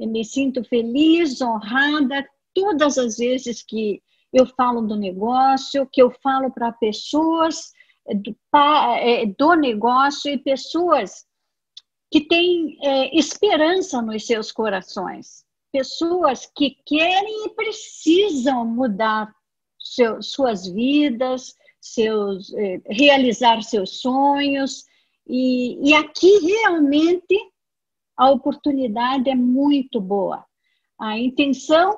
Eu me sinto feliz, honrada, todas as vezes que eu falo do negócio, que eu falo para pessoas do, é, do, negócio e pessoas que têm é, esperança nos seus corações, pessoas que querem e precisam mudar seu, suas vidas, seus, é, realizar seus sonhos, e, e aqui realmente a oportunidade é muito boa. A intenção,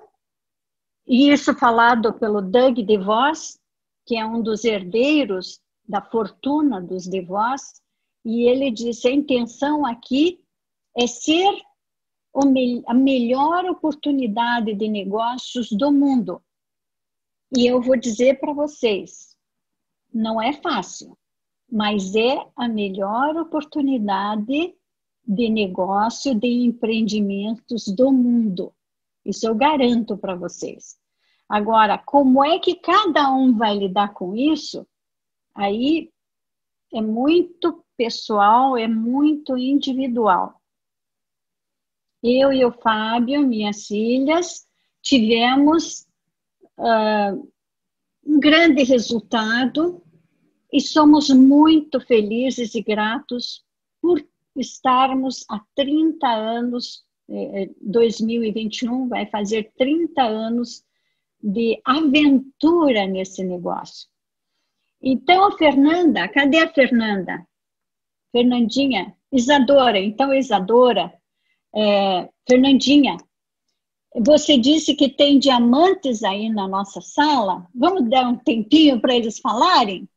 e isso falado pelo Doug DeVos, que é um dos herdeiros da fortuna dos DeVos, e ele disse: a intenção aqui é ser a melhor oportunidade de negócios do mundo. E eu vou dizer para vocês, não é fácil, mas é a melhor oportunidade de negócio, de empreendimentos do mundo. Isso eu garanto para vocês. Agora, como é que cada um vai lidar com isso? Aí é muito pessoal, é muito individual. Eu e o Fábio, minhas filhas, tivemos uh, um grande resultado e somos muito felizes e gratos por estarmos há 30 anos, 2021 eh, vai fazer 30 anos de aventura nesse negócio. Então, Fernanda, cadê a Fernanda? Fernandinha, Isadora, então Isadora, é, Fernandinha, você disse que tem diamantes aí na nossa sala. Vamos dar um tempinho para eles falarem?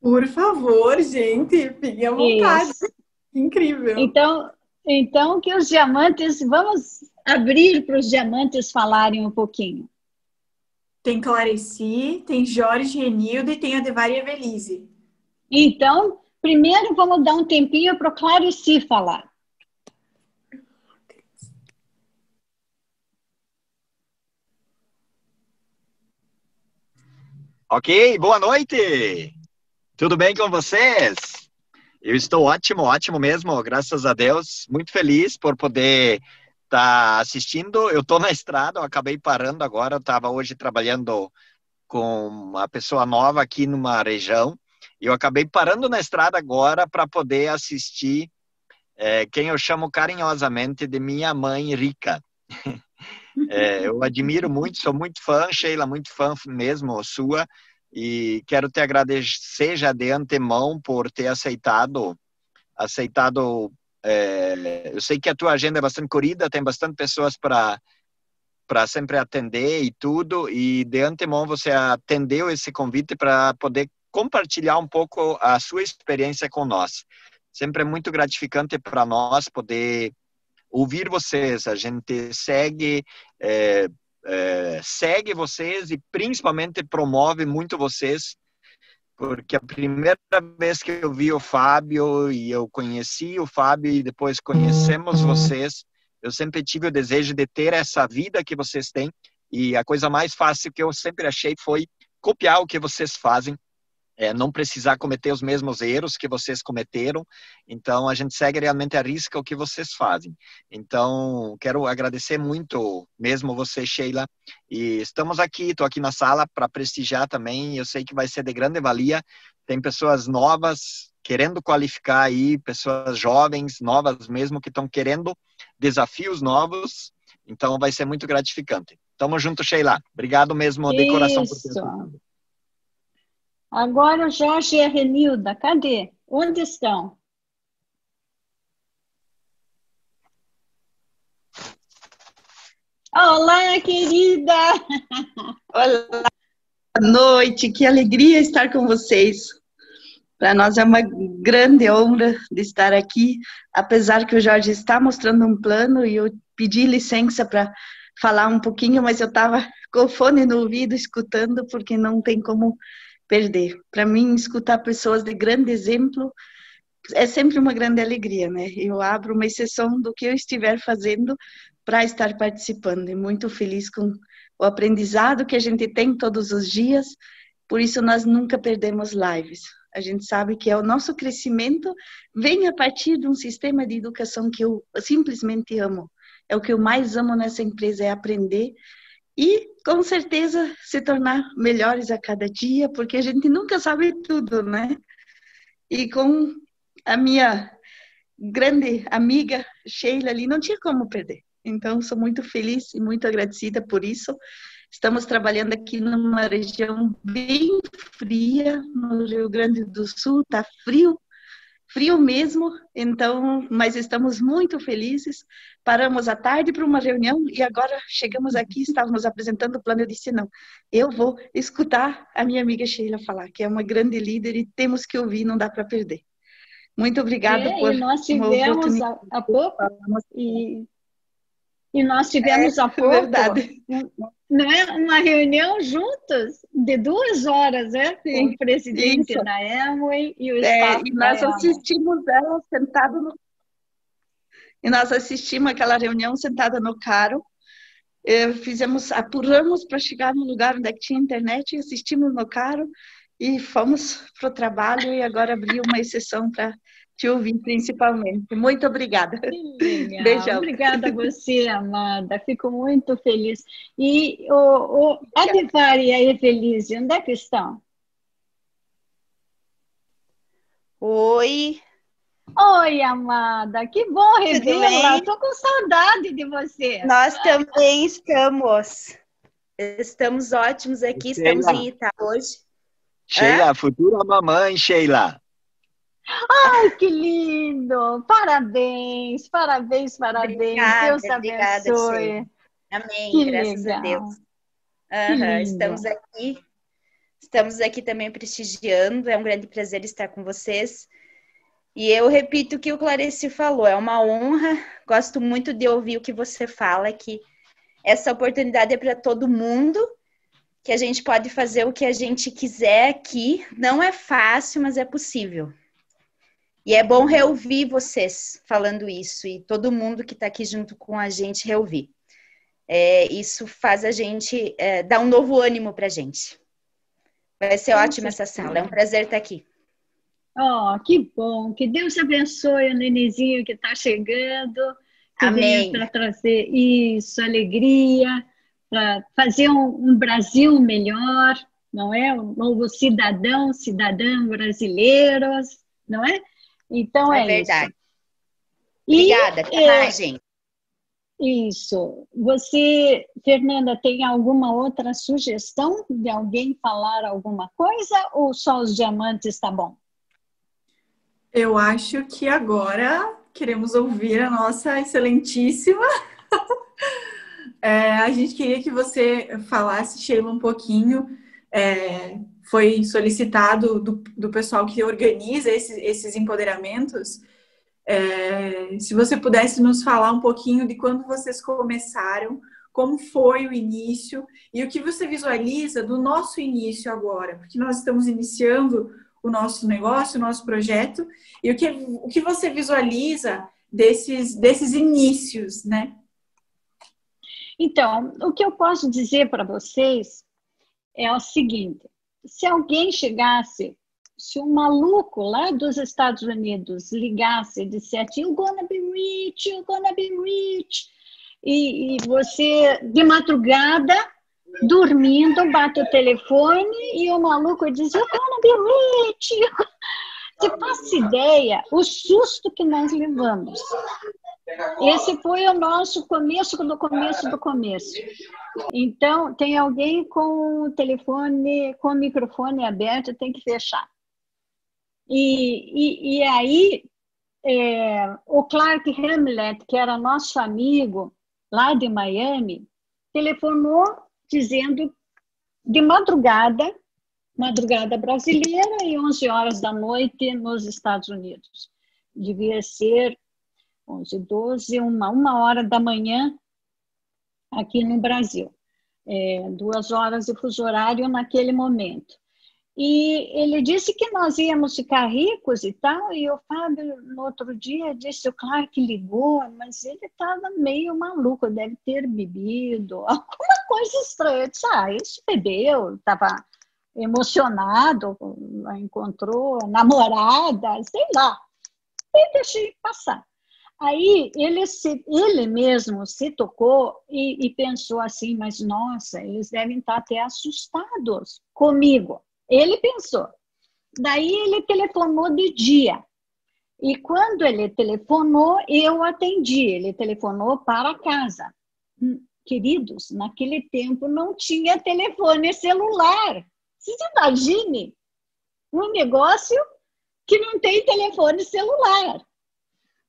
Por favor, gente, fiquem à vontade. Isso. Incrível. Então, então que os diamantes, vamos abrir para os diamantes falarem um pouquinho. Tem Clareci, tem Jorge Renildo e tem a Devari Evelise. Então, primeiro vamos dar um tempinho para o Clareci falar. Ok, boa noite! Tudo bem com vocês? Eu estou ótimo, ótimo mesmo, graças a Deus. Muito feliz por poder estar tá assistindo. Eu estou na estrada, eu acabei parando agora. Eu estava hoje trabalhando com uma pessoa nova aqui numa região. E eu acabei parando na estrada agora para poder assistir é, quem eu chamo carinhosamente de minha mãe rica. É, eu admiro muito, sou muito fã, Sheila, muito fã mesmo sua e quero te agradecer já de antemão por ter aceitado aceitado é, eu sei que a tua agenda é bastante corrida tem bastante pessoas para para sempre atender e tudo e de antemão você atendeu esse convite para poder compartilhar um pouco a sua experiência com nós. Sempre é muito gratificante para nós poder ouvir vocês. A gente segue é, é, segue vocês e principalmente promove muito vocês, porque a primeira vez que eu vi o Fábio e eu conheci o Fábio e depois conhecemos vocês, eu sempre tive o desejo de ter essa vida que vocês têm e a coisa mais fácil que eu sempre achei foi copiar o que vocês fazem é, não precisar cometer os mesmos erros que vocês cometeram. Então, a gente segue realmente a risca o que vocês fazem. Então, quero agradecer muito mesmo você, Sheila. E estamos aqui, estou aqui na sala para prestigiar também. Eu sei que vai ser de grande valia. Tem pessoas novas querendo qualificar aí, pessoas jovens, novas mesmo, que estão querendo desafios novos. Então, vai ser muito gratificante. Tamo junto, Sheila. Obrigado mesmo de coração por ter Agora o Jorge e a Renilda, cadê? Onde estão? Olá, querida! Olá, boa noite, que alegria estar com vocês. Para nós é uma grande honra de estar aqui, apesar que o Jorge está mostrando um plano e eu pedi licença para falar um pouquinho, mas eu estava com o fone no ouvido escutando, porque não tem como perder. Para mim, escutar pessoas de grande exemplo é sempre uma grande alegria, né? Eu abro uma exceção do que eu estiver fazendo para estar participando e muito feliz com o aprendizado que a gente tem todos os dias. Por isso nós nunca perdemos lives. A gente sabe que é o nosso crescimento vem a partir de um sistema de educação que eu simplesmente amo, É o que eu mais amo nessa empresa, é aprender e com certeza se tornar melhores a cada dia, porque a gente nunca sabe tudo, né? E com a minha grande amiga Sheila ali, não tinha como perder. Então, sou muito feliz e muito agradecida por isso. Estamos trabalhando aqui numa região bem fria, no Rio Grande do Sul, tá frio, frio mesmo, então, mas estamos muito felizes. Paramos à tarde para uma reunião e agora chegamos aqui, estávamos apresentando o plano. Eu disse: não, eu vou escutar a minha amiga Sheila falar, que é uma grande líder e temos que ouvir, não dá para perder. Muito obrigada é, por. E nós tivemos há, pouco, e, e nós tivemos é, há pouco. Verdade. Né, uma reunião juntas de duas horas, né? Com o presidente isso. da Amway e o é, E nós assistimos ela sentada no. E nós assistimos aquela reunião sentada no carro. É, fizemos, apuramos para chegar no lugar onde é tinha internet, assistimos no carro e fomos para o trabalho e agora abri uma exceção para te ouvir principalmente. Muito obrigada. Beijão. Obrigada a você, amada. Fico muito feliz. E o, o Adivar e a Evelise, onde é que estão? Oi. Oi, amada. Que bom revê-la. Estou com saudade de você. Nós também estamos. Estamos ótimos aqui. Estamos em Ita hoje. Sheila, é? futura mamãe, Sheila. Ai, que lindo! Parabéns, parabéns, parabéns. Obrigada, Deus abençoe. Obrigada, Amém, que graças legal. a Deus. Uhum, estamos aqui, estamos aqui também prestigiando. É um grande prazer estar com vocês. E eu repito o que o Clarice falou, é uma honra. Gosto muito de ouvir o que você fala, que essa oportunidade é para todo mundo, que a gente pode fazer o que a gente quiser aqui. Não é fácil, mas é possível. E é bom reouvir vocês falando isso e todo mundo que está aqui junto com a gente reouvir. É, isso faz a gente é, dar um novo ânimo para a gente. Vai ser ótima essa sala. É um prazer estar aqui. Oh, que bom. Que Deus abençoe o nenezinho que está chegando. Que Amém. Para trazer isso, alegria, para fazer um, um Brasil melhor, não é? Um novo cidadão, cidadã brasileiros, não é? Então é, é verdade. Isso. Obrigada, até é, mais, gente. Isso. Você, Fernanda, tem alguma outra sugestão de alguém falar alguma coisa ou só os diamantes está bom? Eu acho que agora queremos ouvir a nossa excelentíssima. é, a gente queria que você falasse, Sheila, um pouquinho é, foi solicitado do, do pessoal que organiza esses, esses empoderamentos. É, se você pudesse nos falar um pouquinho de quando vocês começaram, como foi o início e o que você visualiza do nosso início agora, porque nós estamos iniciando o nosso negócio, o nosso projeto, e o que, o que você visualiza desses, desses inícios, né? Então, o que eu posso dizer para vocês é o seguinte: se alguém chegasse, se um maluco lá dos Estados Unidos ligasse e dissesse, you're gonna be rich, you're gonna be rich, e, e você, de madrugada, dormindo, bate o telefone e o maluco diz, you're gonna be rich. Você faz ideia o susto que nós levamos. Esse foi o nosso começo do começo do começo. Então, tem alguém com o telefone, com o microfone aberto, tem que fechar. E, e, e aí, é, o Clark Hamlet, que era nosso amigo lá de Miami, telefonou dizendo de madrugada, madrugada brasileira e 11 horas da noite nos Estados Unidos. Devia ser 11, 12, uma, uma hora da manhã aqui no Brasil. É, duas horas de fuso horário naquele momento. E ele disse que nós íamos ficar ricos e tal, e o Fábio, no outro dia, disse, o Clark ligou, mas ele estava meio maluco, deve ter bebido, alguma coisa estranha. Eu disse, ah, isso bebeu, estava emocionado, encontrou namorada, sei lá. E deixei passar. Aí ele, se, ele mesmo se tocou e, e, pensou assim, mas nossa, eles devem estar até assustados comigo. Ele pensou. Daí ele telefonou de dia. E quando ele telefonou, eu atendi. Ele telefonou para casa. Hum, queridos, naquele tempo não tinha telefone celular. Você imagine um negócio que não tem telefone celular.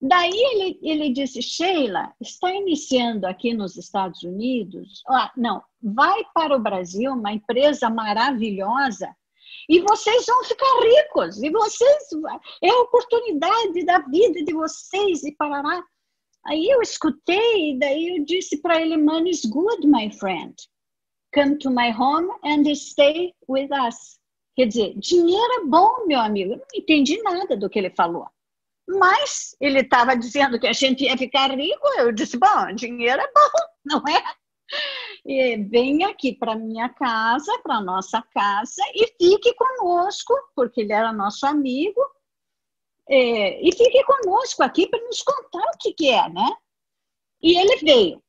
Daí ele, ele disse, Sheila, está iniciando aqui nos Estados Unidos? Ah, não, vai para o Brasil, uma empresa maravilhosa, e vocês vão ficar ricos, e vocês, é a oportunidade da vida de vocês, e parará. Aí eu escutei, e daí eu disse para ele, money is good, my friend. Come to my home and stay with us. Quer dizer, dinheiro é bom, meu amigo. Eu não entendi nada do que ele falou. Mas ele estava dizendo que a gente ia ficar rico. Eu disse: bom, dinheiro é bom, não é? E vem aqui para minha casa, para nossa casa, e fique conosco, porque ele era nosso amigo, é, e fique conosco aqui para nos contar o que, que é, né? E ele veio.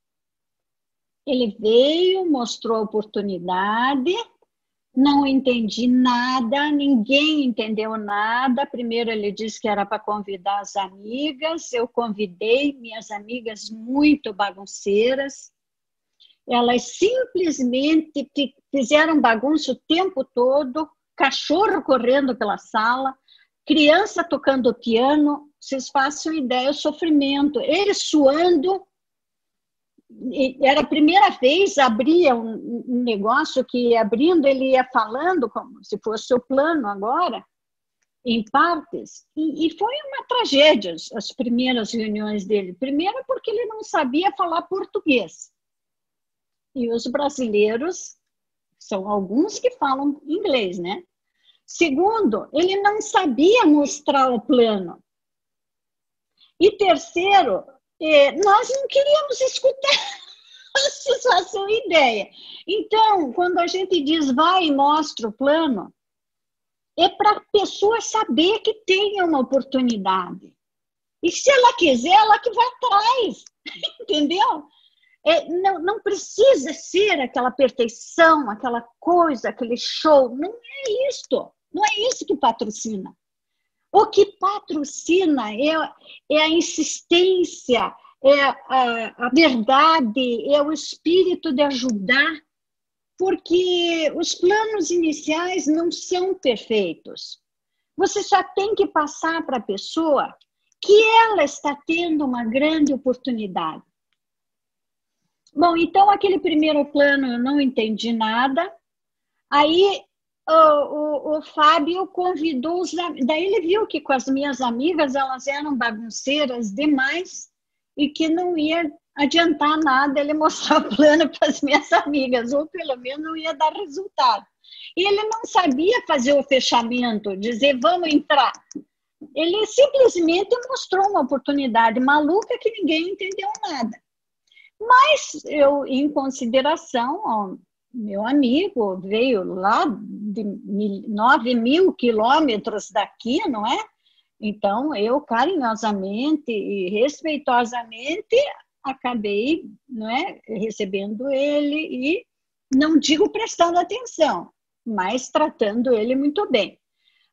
Ele veio, mostrou a oportunidade, não entendi nada, ninguém entendeu nada. Primeiro ele disse que era para convidar as amigas, eu convidei minhas amigas muito bagunceiras. Elas simplesmente fizeram bagunça o tempo todo, cachorro correndo pela sala, criança tocando piano. Vocês façam ideia, o sofrimento. Ele suando, era a primeira vez, abria um, um negócio que abrindo ele ia falando como se fosse o plano agora, em partes, e, e, foi uma tragédia as primeiras reuniões dele. Primeiro, porque ele não sabia falar português. E os brasileiros são alguns que falam inglês, né? Segundo, ele não sabia mostrar o plano. E terceiro, é, nós não queríamos escutar. Vocês façam ideia. Então, quando a gente diz vai e mostra o plano, é para a pessoa saber que tem uma oportunidade. E se ela quiser, ela que vai atrás. Entendeu? É, não, não precisa ser aquela perfeição, aquela coisa, aquele show. Não é isto. Não é isso que patrocina. O que patrocina é, é a insistência, é a, a verdade, é o espírito de ajudar, porque os planos iniciais não são perfeitos. Você só tem que passar para a pessoa que ela está tendo uma grande oportunidade. Bom, então aquele primeiro plano eu não entendi nada. Aí o, o, o, Fábio convidou os. Daí ele viu que com as minhas amigas elas eram bagunceiras demais e que não ia adiantar nada ele mostrar o plano para as minhas amigas, ou pelo menos não ia dar resultado. E ele não sabia fazer o fechamento, dizer vamos entrar. Ele simplesmente mostrou uma oportunidade maluca que ninguém entendeu nada. Mas eu, em consideração, meu amigo veio lá de 9 mil quilômetros daqui, não é? Então, eu carinhosamente e respeitosamente acabei não é, recebendo ele e não digo prestando atenção, mas tratando ele muito bem.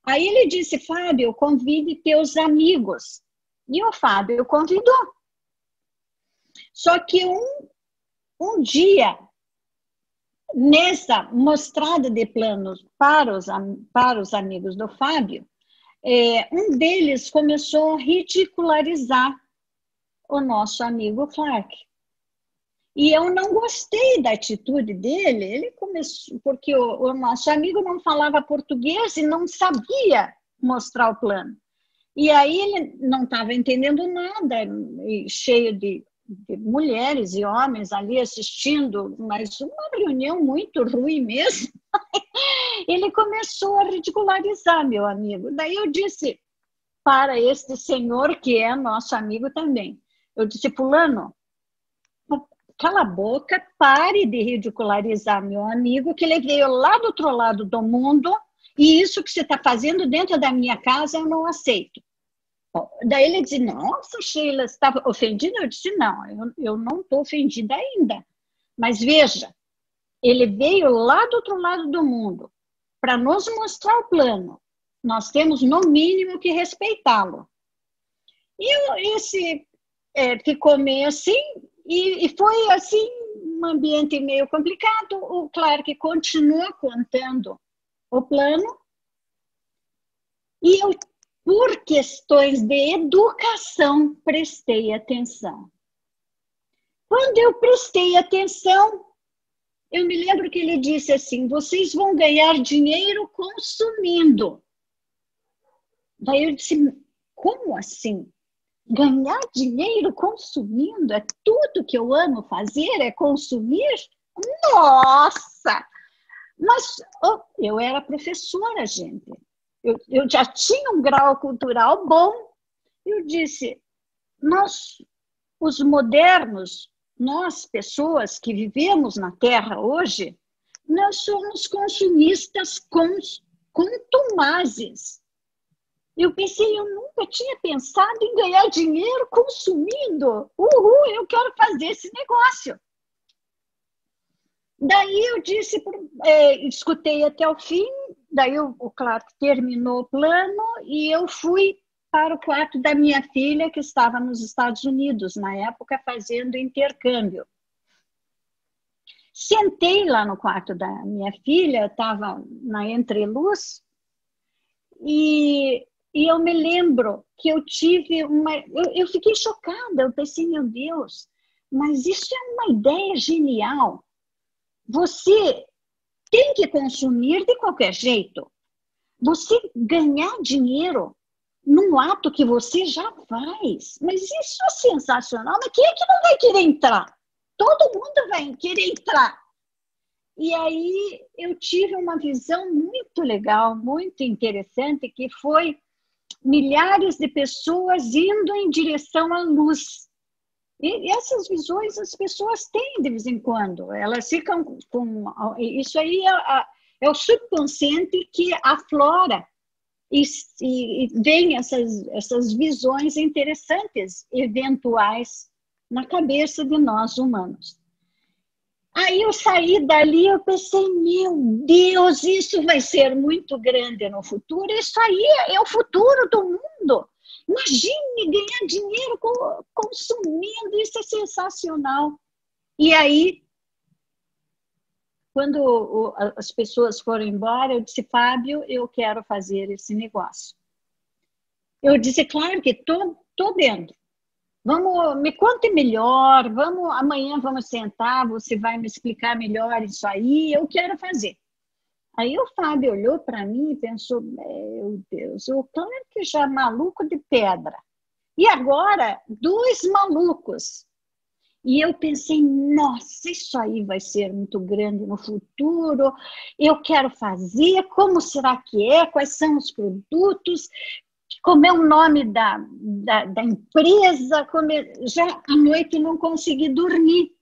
Aí ele disse, Fábio, convide teus amigos. E o Fábio convidou. Só que um, um dia nessa mostrada de planos para os, para os amigos do Fábio, é, um deles começou a ridicularizar o nosso amigo Clark. E eu não gostei da atitude dele, ele começou, porque o, o nosso amigo não falava português e não sabia mostrar o plano. E aí ele não estava entendendo nada, cheio de mulheres e homens ali assistindo, mas uma reunião muito ruim mesmo. Ele começou a ridicularizar meu amigo. Daí eu disse para este senhor, que é nosso amigo também, eu disse, Fulano, cala a boca, pare de ridicularizar meu amigo, que ele veio lá do outro lado do mundo e isso que você está fazendo dentro da minha casa eu não aceito. Daí ele disse, nossa, Sheila, estava ofendida? Eu disse, não, eu, eu não estou ofendida ainda. Mas veja, ele veio lá do outro lado do mundo para nos mostrar o plano. Nós temos, no mínimo, que respeitá-lo. E esse é, ficou meio assim, e, e, foi assim, um ambiente meio complicado. O Clark continua contando o plano, e eu, por questões de educação, prestei atenção. Quando eu prestei atenção, eu me lembro que ele disse assim: vocês vão ganhar dinheiro consumindo. Daí eu disse: como assim? Ganhar dinheiro consumindo? É tudo que eu amo fazer? É consumir? Nossa! Mas oh, eu era professora, gente. Eu, eu já tinha um grau cultural bom. Eu disse: nós, os modernos, nós, pessoas que vivemos na Terra hoje, nós somos consumistas contumazes. Eu pensei, eu nunca tinha pensado em ganhar dinheiro consumindo. Uhul, eu quero fazer esse negócio. Daí eu disse, é, escutei até o fim, daí o, o Clark terminou o plano e eu fui para o quarto da minha filha, que estava nos Estados Unidos, na época, fazendo intercâmbio. Sentei lá no quarto da minha filha, estava na entreluz, e, e eu me lembro que eu tive uma. Eu, eu fiquei chocada, eu pensei, meu Deus, mas isso é uma ideia genial. Você tem que consumir de qualquer jeito. Você ganhar dinheiro num ato que você já faz. Mas isso é sensacional. Mas quem é que não vai querer entrar? Todo mundo vai querer entrar. E aí eu tive uma visão muito legal, muito interessante, que foi milhares de pessoas indo em direção à luz. E essas visões as pessoas têm de vez em quando. Elas ficam com. Isso aí é, é o subconsciente que aflora e, e, e vem essas, essas visões interessantes, eventuais, na cabeça de nós humanos. Aí eu saí dali, eu pensei, meu Deus, isso vai ser muito grande no futuro. Isso aí é o futuro do mundo. Imagine ganhar dinheiro consumindo, isso é sensacional. E aí quando as pessoas foram embora, eu disse, Fábio, eu quero fazer esse negócio. Eu disse, claro que tô, tô dentro. Vamos, me conte melhor, vamos, amanhã vamos sentar, você vai me explicar melhor isso aí, eu quero fazer. Aí o Fábio olhou para mim e pensou, meu Deus, o claro que já é maluco de pedra. E agora, dois malucos e eu pensei, nossa, isso aí vai ser muito grande no futuro. Eu quero fazer, como será que é? Quais são os produtos? Como é o nome da, da, da empresa? É... Já à noite não consegui dormir.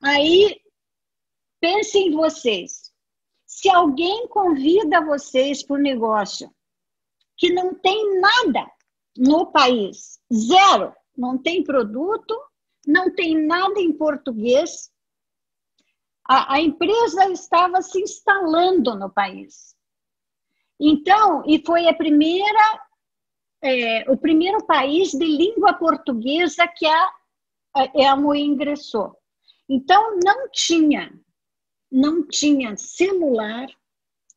Aí, pensem vocês. Se alguém convida vocês para o negócio que não tem nada no país, zero, não tem produto, não tem nada em português. A, a empresa estava se instalando no país. Então, e foi a primeira, é, o primeiro país de língua portuguesa que a, a ingressou. Então, não tinha, não tinha celular,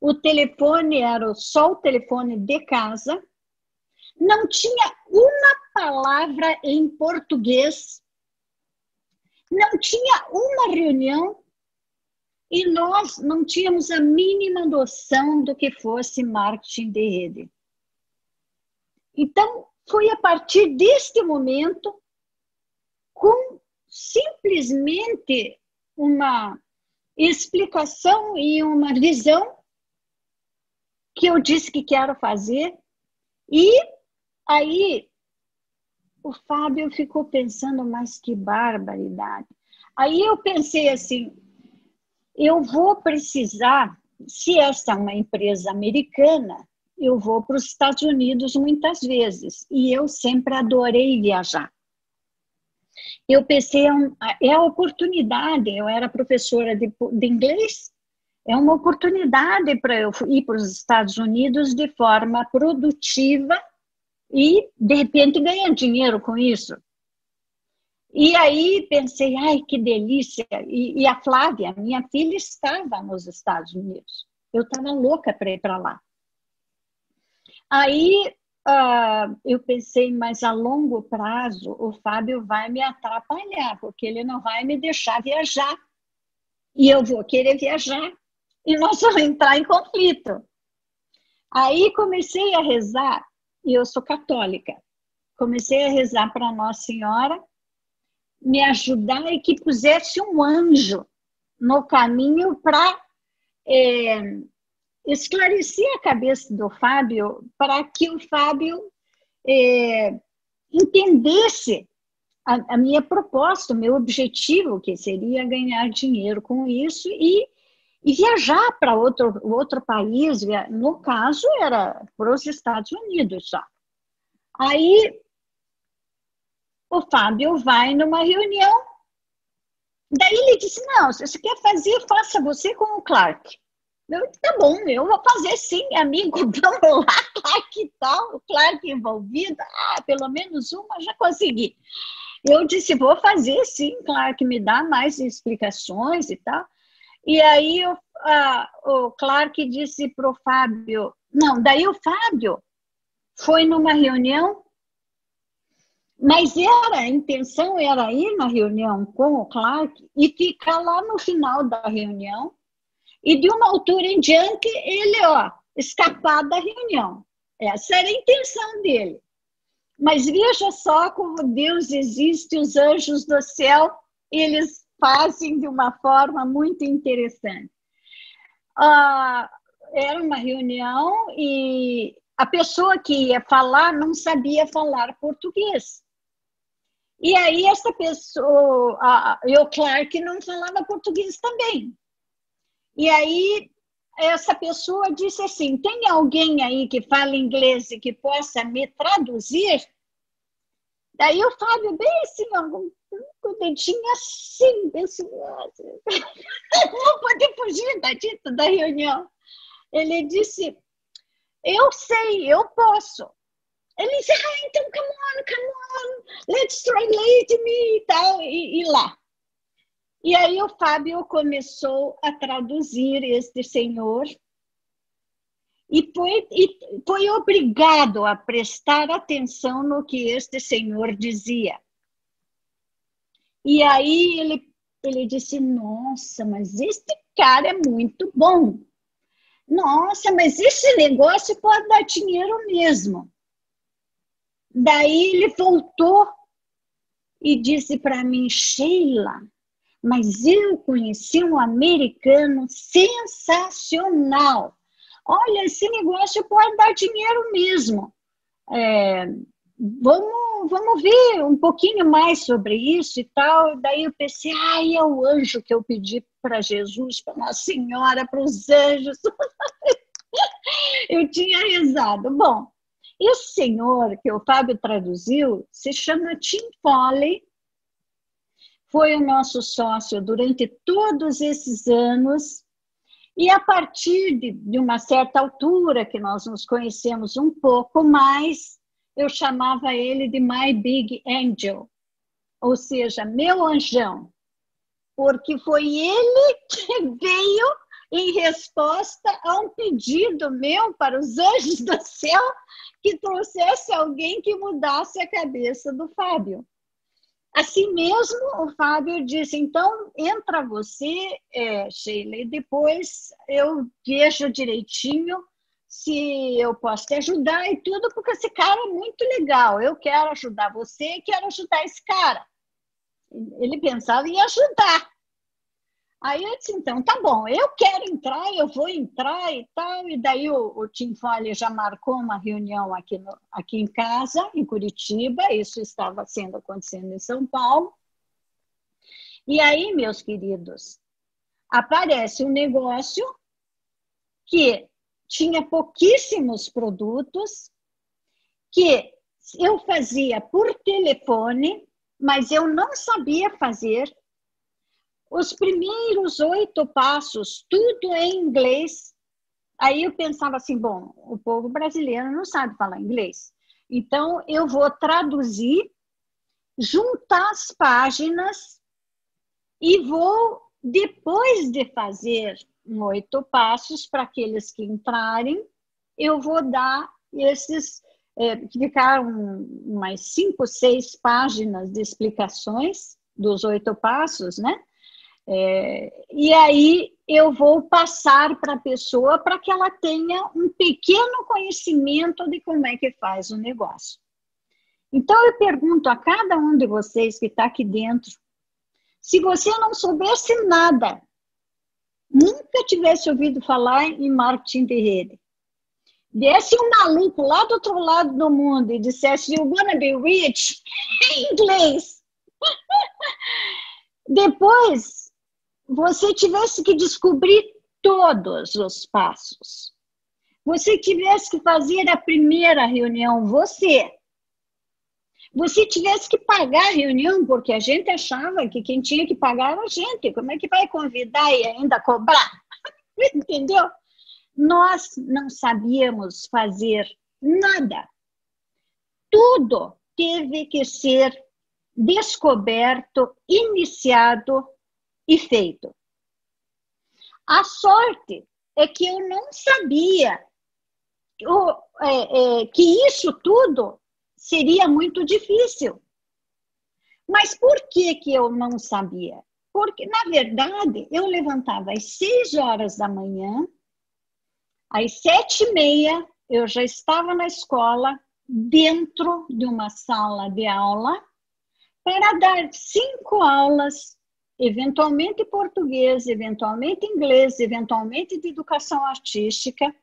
o telefone era só o telefone de casa, não tinha uma palavra em português, não tinha uma reunião e nós não tínhamos a mínima noção do que fosse marketing de rede. Então, foi a partir deste momento, com simplesmente uma explicação e uma visão, que eu disse que quero fazer, e Aí o Fábio ficou pensando, mas que barbaridade. Aí eu pensei assim, eu vou precisar, se esta é uma empresa americana, eu vou para os Estados Unidos muitas vezes e eu sempre adorei viajar. Eu pensei, é, é a oportunidade, eu era professora de, de inglês, é uma oportunidade para eu ir para os Estados Unidos de forma produtiva e, de repente, ganhar dinheiro com isso. E aí pensei, ai, que delícia. E, e a Flávia, minha filha, estava nos Estados Unidos. Eu estava louca para ir para lá. Aí uh, eu pensei, mas a longo prazo o Fábio vai me atrapalhar, porque ele não vai me deixar viajar. E eu vou querer viajar. E nós vamos entrar em conflito. Aí comecei a rezar, e eu sou católica. Comecei a rezar para Nossa Senhora me ajudar e que pusesse um anjo no caminho para é, esclarecer a cabeça do Fábio para que o Fábio é, entendesse a, a, minha proposta, o meu objetivo, que seria ganhar dinheiro com isso e, e viajar para outro, outro país, no caso era para os Estados Unidos só. Aí o Fábio vai numa reunião, daí ele disse, não, se você quer fazer, faça você com o Clark. Eu, tá bom, eu vou fazer sim, amigo, vamos lá, claro que tal, claro que envolvida, ah, pelo menos uma já consegui. Eu disse, vou fazer sim, claro que me dá mais explicações e tal. E aí o, a, o Clark disse para o Fábio, não, daí o Fábio foi numa reunião, mas era, a intenção era ir na reunião com o Clark e ficar lá no final da reunião e de uma altura em diante ele, ó, escapar da reunião. Essa era a intenção dele. Mas veja só como Deus existe, os anjos do céu, eles fazem de uma forma muito interessante. Ah, era uma reunião e a pessoa que ia falar não sabia falar português. E aí essa pessoa, eu, Clark, não falava português também. E aí essa pessoa disse assim: tem alguém aí que fala inglês e que possa me traduzir? Daí o Fábio, bem assim, com o dedinho assim, assim, não poder fugir da dita da reunião. Ele disse: Eu sei, eu posso. Ele disse: ah, então, come on, come on, let's translate me e tal, e, e lá. E aí o Fábio começou a traduzir este senhor e foi, e foi obrigado a prestar atenção no que este senhor dizia. E aí ele, ele disse: Nossa, mas este cara é muito bom. Nossa, mas esse negócio pode dar dinheiro mesmo. Daí ele voltou e disse para mim: Sheila, mas eu conheci um americano sensacional. Olha, esse negócio pode dar dinheiro mesmo. É, vamos, vamos ver um pouquinho mais sobre isso e tal. Daí eu pensei, ai, é o anjo que eu pedi para Jesus, para Nossa Senhora, para os anjos. eu tinha rezado. Bom, esse senhor que o Fábio traduziu se chama Tim Foley foi o nosso sócio durante todos esses anos. E a partir de, de uma certa altura, que nós nos conhecemos um pouco mais, eu chamava ele de My Big Angel, ou seja, meu anjão, porque foi ele que veio em resposta a um pedido meu para os anjos do céu que trouxesse alguém que mudasse a cabeça do Fábio. Assim mesmo, o Fábio disse: então entra você, é, Sheila, e depois eu vejo direitinho se eu posso te ajudar e tudo, porque esse cara é muito legal. Eu quero ajudar você quero ajudar esse cara. Ele pensava em ajudar. Aí eu disse, então, tá bom, eu quero entrar, eu vou entrar e tal. E daí o, o Tim Foley já marcou uma reunião aqui, no, aqui em casa, em Curitiba, isso estava sendo acontecendo em São Paulo. E aí, meus queridos, aparece um negócio que tinha pouquíssimos produtos que eu fazia por telefone, mas eu não sabia fazer. Os primeiros oito passos, tudo em inglês. Aí eu pensava assim: bom, o povo brasileiro não sabe falar inglês. Então, eu vou traduzir, juntar as páginas e vou, depois de fazer oito passos para aqueles que entrarem, eu vou dar esses, é, ficaram umas cinco, seis páginas de explicações dos oito passos, né? É, e aí eu vou passar para a pessoa para que ela tenha um pequeno conhecimento de como é que faz o negócio. Então eu pergunto a cada um de vocês que está aqui dentro, se você não soubesse nada, nunca tivesse ouvido falar em marketing de rede, desse um maluco lá do outro lado do mundo e dissesse you wanna be rich em inglês, depois você tivesse que descobrir todos os passos. Você tivesse que fazer a primeira reunião, você. Você tivesse que pagar a reunião, porque a gente achava que quem tinha que pagar era a gente. Como é que vai convidar e ainda cobrar? Entendeu? Nós não sabíamos fazer nada. Tudo teve que ser descoberto, iniciado e feito. A sorte é que eu não sabia é, é, que isso tudo seria muito difícil. Mas por que, que eu não sabia? Porque, na verdade, eu levantava às seis horas da manhã, às sete e meia eu já estava na escola, dentro de uma sala de aula, para dar cinco aulas eventualmente português, eventualmente inglês, eventualmente de educação artística,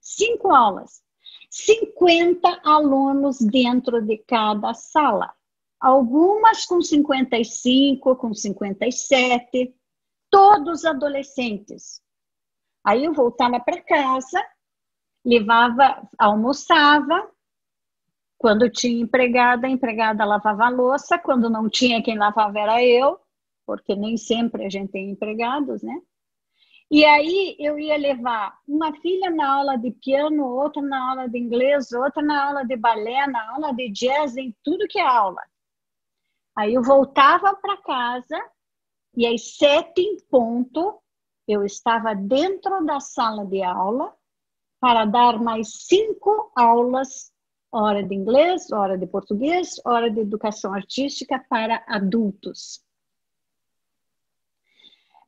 cinco aulas, 50 alunos dentro de cada sala, algumas com 55, com 57, todos adolescentes. Aí eu voltava para casa, levava, almoçava, quando tinha empregada, a empregada lavava a louça, quando não tinha quem lavava era eu, porque nem sempre a gente tem empregados, né? E aí eu ia levar uma filha na aula de piano, outra na aula de inglês, outra na aula de balé, na aula de jazz, em tudo que é aula. Aí eu voltava para casa e às sete em ponto eu estava dentro da sala de aula para dar mais cinco aulas, hora de inglês, hora de português, hora de educação artística para adultos.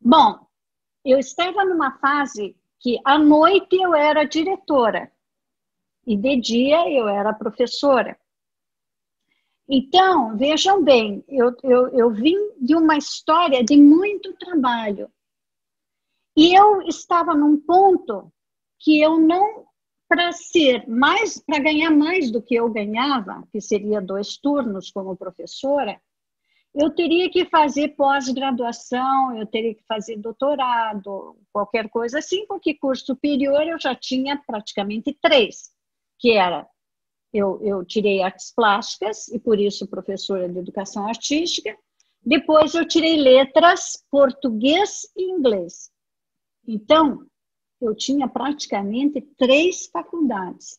Bom, eu estava numa fase que à noite eu era diretora e de dia eu era professora. Então, vejam bem, eu, eu, eu vim de uma história de muito trabalho. E eu estava num ponto que eu não, para ser mais, para ganhar mais do que eu ganhava, que seria dois turnos como professora, eu teria que fazer pós-graduação, eu teria que fazer doutorado, qualquer coisa assim, porque curso superior eu já tinha praticamente três, que era eu, eu tirei artes plásticas e por isso professora de educação artística. Depois eu tirei letras, português e inglês. Então, eu tinha praticamente três faculdades.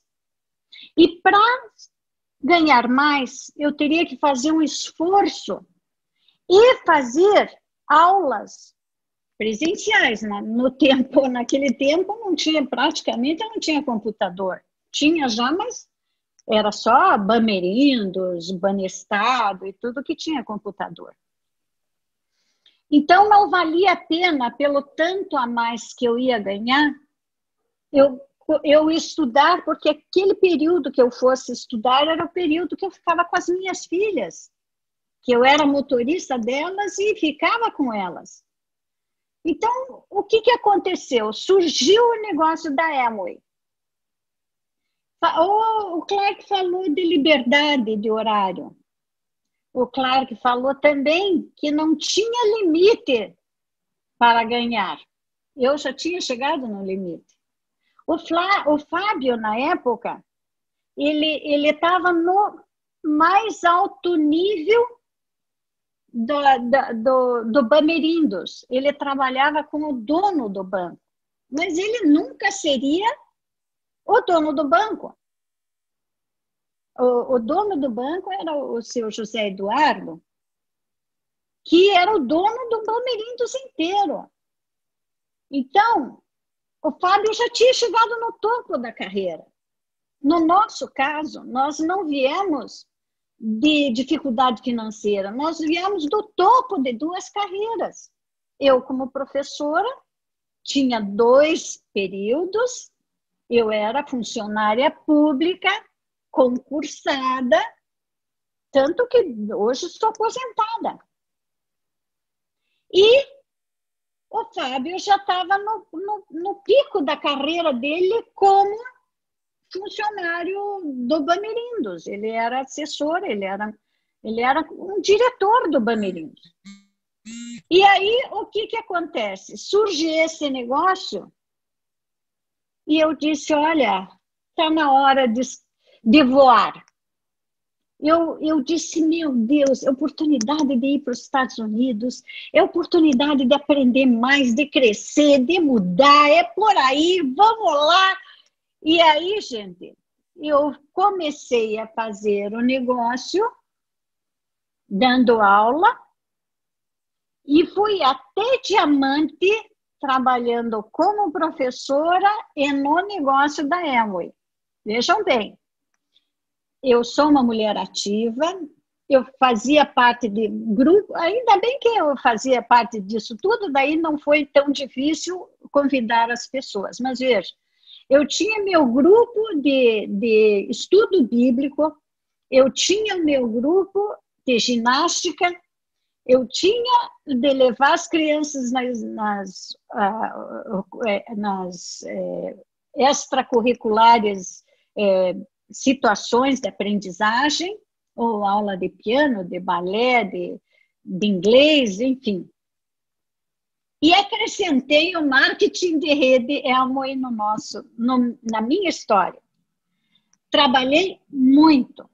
E para ganhar mais, eu teria que fazer um esforço e fazer aulas presenciais. Né? No tempo, naquele tempo, não tinha praticamente não tinha computador. Tinha já, mas era só Bamerindos, Banestado e tudo que tinha computador. Então não valia a pena, pelo tanto a mais que eu ia ganhar, eu, eu estudar, porque aquele período que eu fosse estudar era o período que eu ficava com as minhas filhas que eu era motorista delas e ficava com elas. Então, o que, que aconteceu? Surgiu o negócio da Amway. O Clark falou de liberdade de horário. O Clark falou também que não tinha limite para ganhar. Eu já tinha chegado no limite. O, Flá, o Fábio, na época, ele estava no mais alto nível do, do, do Bamerindos. Ele trabalhava com o dono do banco, mas ele nunca seria o dono do banco. O, o dono do banco era o seu José Eduardo, que era o dono do Bamerindos inteiro. Então, o Fábio já tinha chegado no topo da carreira. No nosso caso, nós não viemos de dificuldade financeira, nós viemos do topo de duas carreiras. Eu, como professora, tinha dois períodos, eu era funcionária pública, concursada, tanto que hoje estou aposentada. E o Fábio já estava no, no, no, pico da carreira dele como funcionário do Bamerindos. Ele era assessor, ele era, ele era um diretor do Bamerindos. E aí, o que, que acontece? Surge esse negócio e eu disse, olha, está na hora de, de voar eu, eu disse, meu Deus, é oportunidade de ir para os Estados Unidos, é oportunidade de aprender mais, de crescer, de mudar, é por aí, vamos lá. E aí, gente, eu comecei a fazer o negócio, dando aula, e fui até diamante trabalhando como professora e no negócio da Amway. Vejam bem, eu sou uma mulher ativa, eu fazia parte de grupo, ainda bem que eu fazia parte disso tudo, daí não foi tão difícil convidar as pessoas. Mas veja, eu tinha meu grupo de, de estudo bíblico, eu tinha meu grupo de ginástica, eu tinha de levar as crianças nas, nas, uh, nas uh, extracurriculares uh, situações de aprendizagem, ou aula de piano, de balé, de, de inglês, enfim. E acrescentei o marketing de rede Elmoe no nosso, no, na minha história. Trabalhei muito,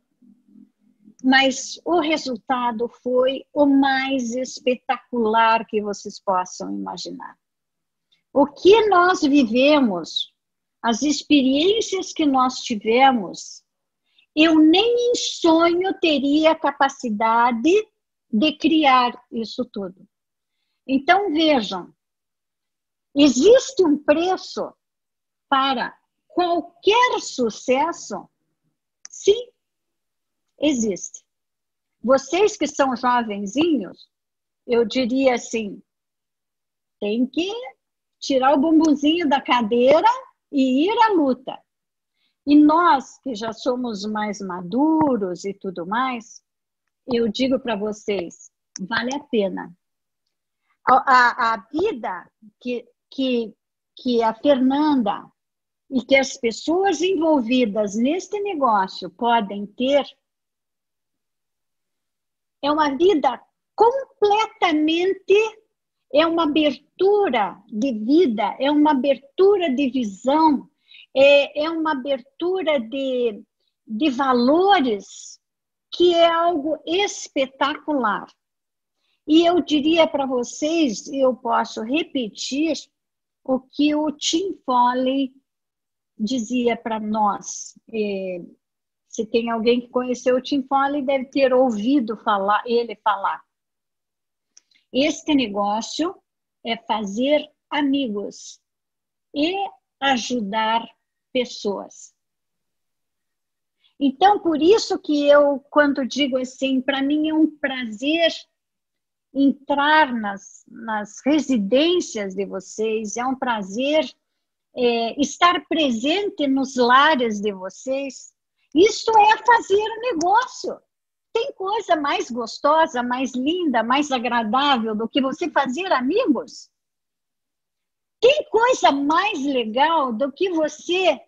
mas o resultado foi o mais espetacular que vocês possam imaginar. O que nós vivemos as experiências que nós tivemos, eu nem em sonho teria capacidade de criar isso tudo. Então, vejam, existe um preço para qualquer sucesso? Sim, existe. Vocês que são jovenzinhos, eu diria assim, tem que tirar o bumbumzinho da cadeira e ir à luta. E nós, que já somos mais maduros e tudo mais, eu digo para vocês, vale a pena. A, a, vida que, que, que a Fernanda e que as pessoas envolvidas neste negócio podem ter é uma vida completamente é uma abertura de vida, é uma abertura de visão, é, é uma abertura de, de valores que é algo espetacular. E eu diria para vocês, eu posso repetir o que o Tim Foley dizia para nós. É, se tem alguém que conheceu o Tim Foley, deve ter ouvido falar, ele falar. Este negócio é fazer amigos e ajudar pessoas. Então, por isso que eu, quando digo assim, para mim é um prazer entrar nas, nas residências de vocês, é um prazer é, estar presente nos lares de vocês. Isso é fazer negócio. Tem coisa mais gostosa, mais linda, mais agradável do que você fazer amigos? Tem coisa mais legal do que você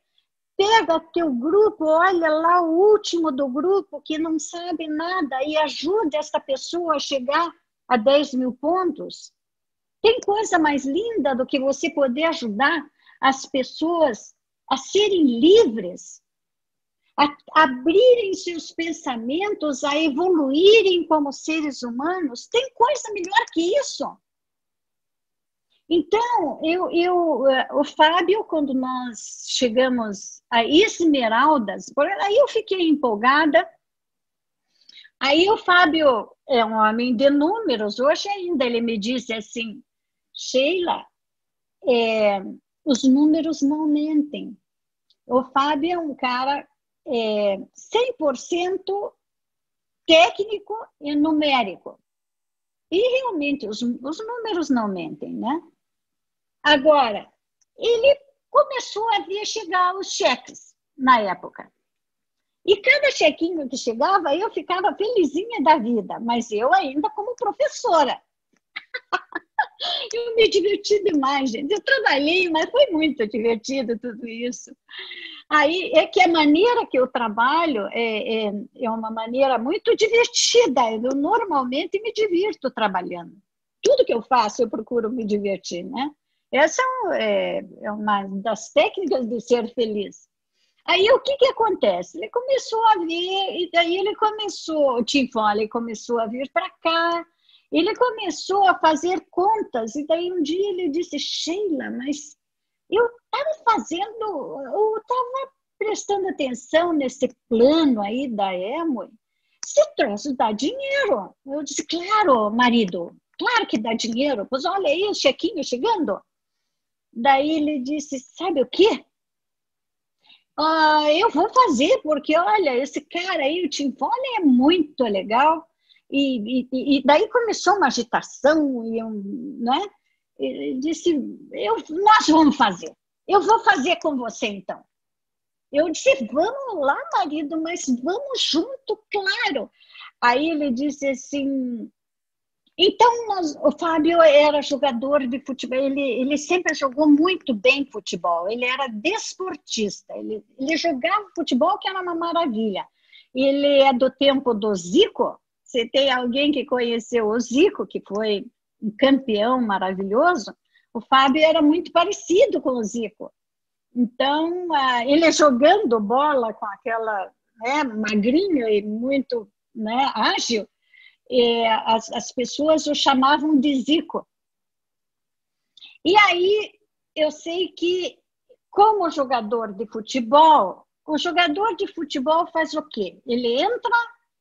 pega teu grupo, olha lá o último do grupo que não sabe nada e ajuda essa pessoa a chegar a 10 mil pontos? Tem coisa mais linda do que você poder ajudar as pessoas a serem livres, a abrirem seus pensamentos, a evoluírem como seres humanos. Tem coisa melhor que isso. Então, eu, eu, eh, o Fábio, quando nós chegamos a Esmeraldas, aí eu fiquei empolgada. Aí o Fábio é um homem de números, hoje ainda ele me disse assim, Sheila, é, os números não mentem. O Fábio é um cara é, 100% técnico e numérico. E realmente os, os números não mentem, né? Agora, ele começou a ver chegar os cheques na época. E cada chequinho que chegava, eu ficava felizinha da vida, mas eu ainda como professora. eu me diverti demais, gente. Eu trabalhei, mas foi muito divertido tudo isso. Aí é que a maneira que eu trabalho é, é, é uma maneira muito divertida. Eu normalmente me divirto trabalhando. Tudo que eu faço, eu procuro me divertir, né? Essa é, é uma das técnicas de ser feliz. Aí o que, que acontece? Ele começou a ver, e daí ele começou, o Tim Foley começou a vir para cá, ele começou a fazer contas, e daí um dia ele disse, Sheila, mas eu estava fazendo, eu estava prestando atenção nesse plano aí da Emoi, esse troço dá dinheiro. Eu disse, claro, marido, claro que dá dinheiro, pois olha aí o chequinho chegando. Daí ele disse: Sabe o quê? Ah, eu vou fazer, porque olha, esse cara aí, o Tim Foley, é muito legal. E, e, e, daí começou uma agitação, e um, né? Ele disse: eu, Nós vamos fazer. Eu vou fazer com você então. Eu disse: Vamos lá, marido, mas vamos junto, claro. Aí ele disse assim: então, nós, o Fábio era jogador de futebol, ele, ele sempre jogou muito bem futebol, ele era desportista, ele, ele jogava futebol que era uma maravilha. Ele é do tempo do Zico, você tem alguém que conheceu o Zico, que foi um campeão maravilhoso, o Fábio era muito parecido com o Zico. Então, ele jogando bola com aquela né, magrinho e muito né, ágil, é, as, as pessoas o chamavam de Zico. E aí eu sei que, como jogador de futebol, o jogador de futebol faz o quê? Ele entra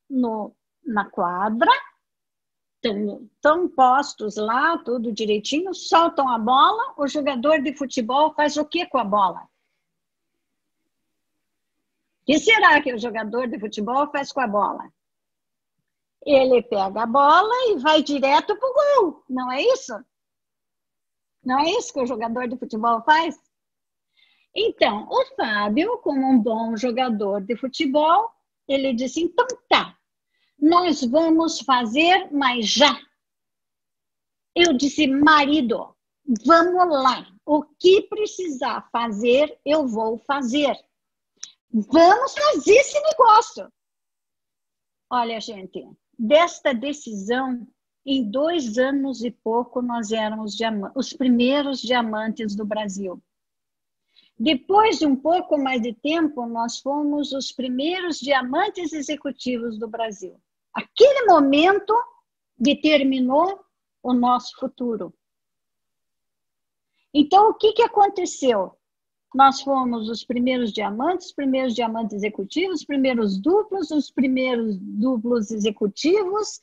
no, na quadra, estão postos lá, tudo direitinho, soltam a bola, o jogador de futebol faz o que com a bola? O que será que o jogador de futebol faz com a bola? Ele pega a bola e vai direto para o gol, não é isso? Não é isso que o jogador de futebol faz? Então, o Fábio, como um bom jogador de futebol, ele disse: então tá, nós vamos fazer, mas já. Eu disse: marido, vamos lá, o que precisar fazer, eu vou fazer. Vamos fazer esse negócio. Olha, gente, desta decisão, em dois anos e pouco, nós éramos os primeiros diamantes do Brasil. Depois de um pouco mais de tempo, nós fomos os primeiros diamantes executivos do Brasil. Aquele momento determinou o nosso futuro. Então, o que, que aconteceu? Nós fomos os primeiros diamantes, os primeiros diamantes executivos, os primeiros duplos, os primeiros duplos executivos,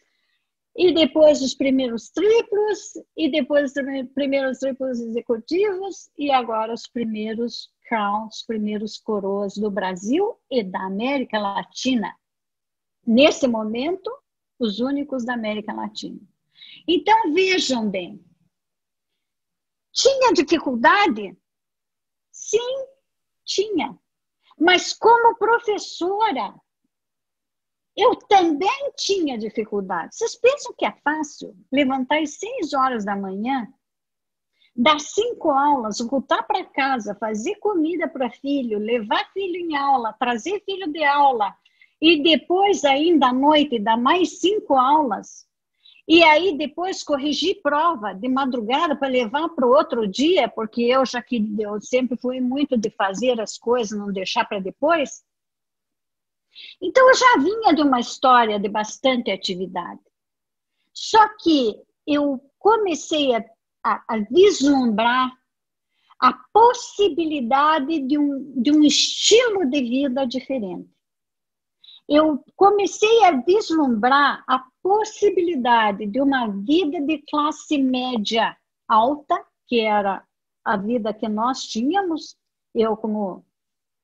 e depois os primeiros triplos, e depois os primeiros triplos executivos, e agora os primeiros crowns, os primeiros coroas do Brasil e da América Latina. Nesse momento, os únicos da América Latina. Então, vejam bem, tinha dificuldade? Sim, tinha. Mas como professora, eu também tinha dificuldade. Vocês pensam que é fácil levantar às seis horas da manhã, dar cinco aulas, voltar para casa, fazer comida para filho, levar filho em aula, trazer filho de aula e depois ainda à noite dar mais cinco aulas E aí depois corrigir prova de madrugada para levar para o outro dia, porque eu já que eu sempre fui muito de fazer as coisas, não deixar para depois. Então eu já vinha de uma história de bastante atividade. Só que eu comecei a, a, a vislumbrar a possibilidade de um, de um estilo de vida diferente. Eu comecei a vislumbrar a possibilidade de uma vida de classe média alta, que era a vida que nós tínhamos, eu como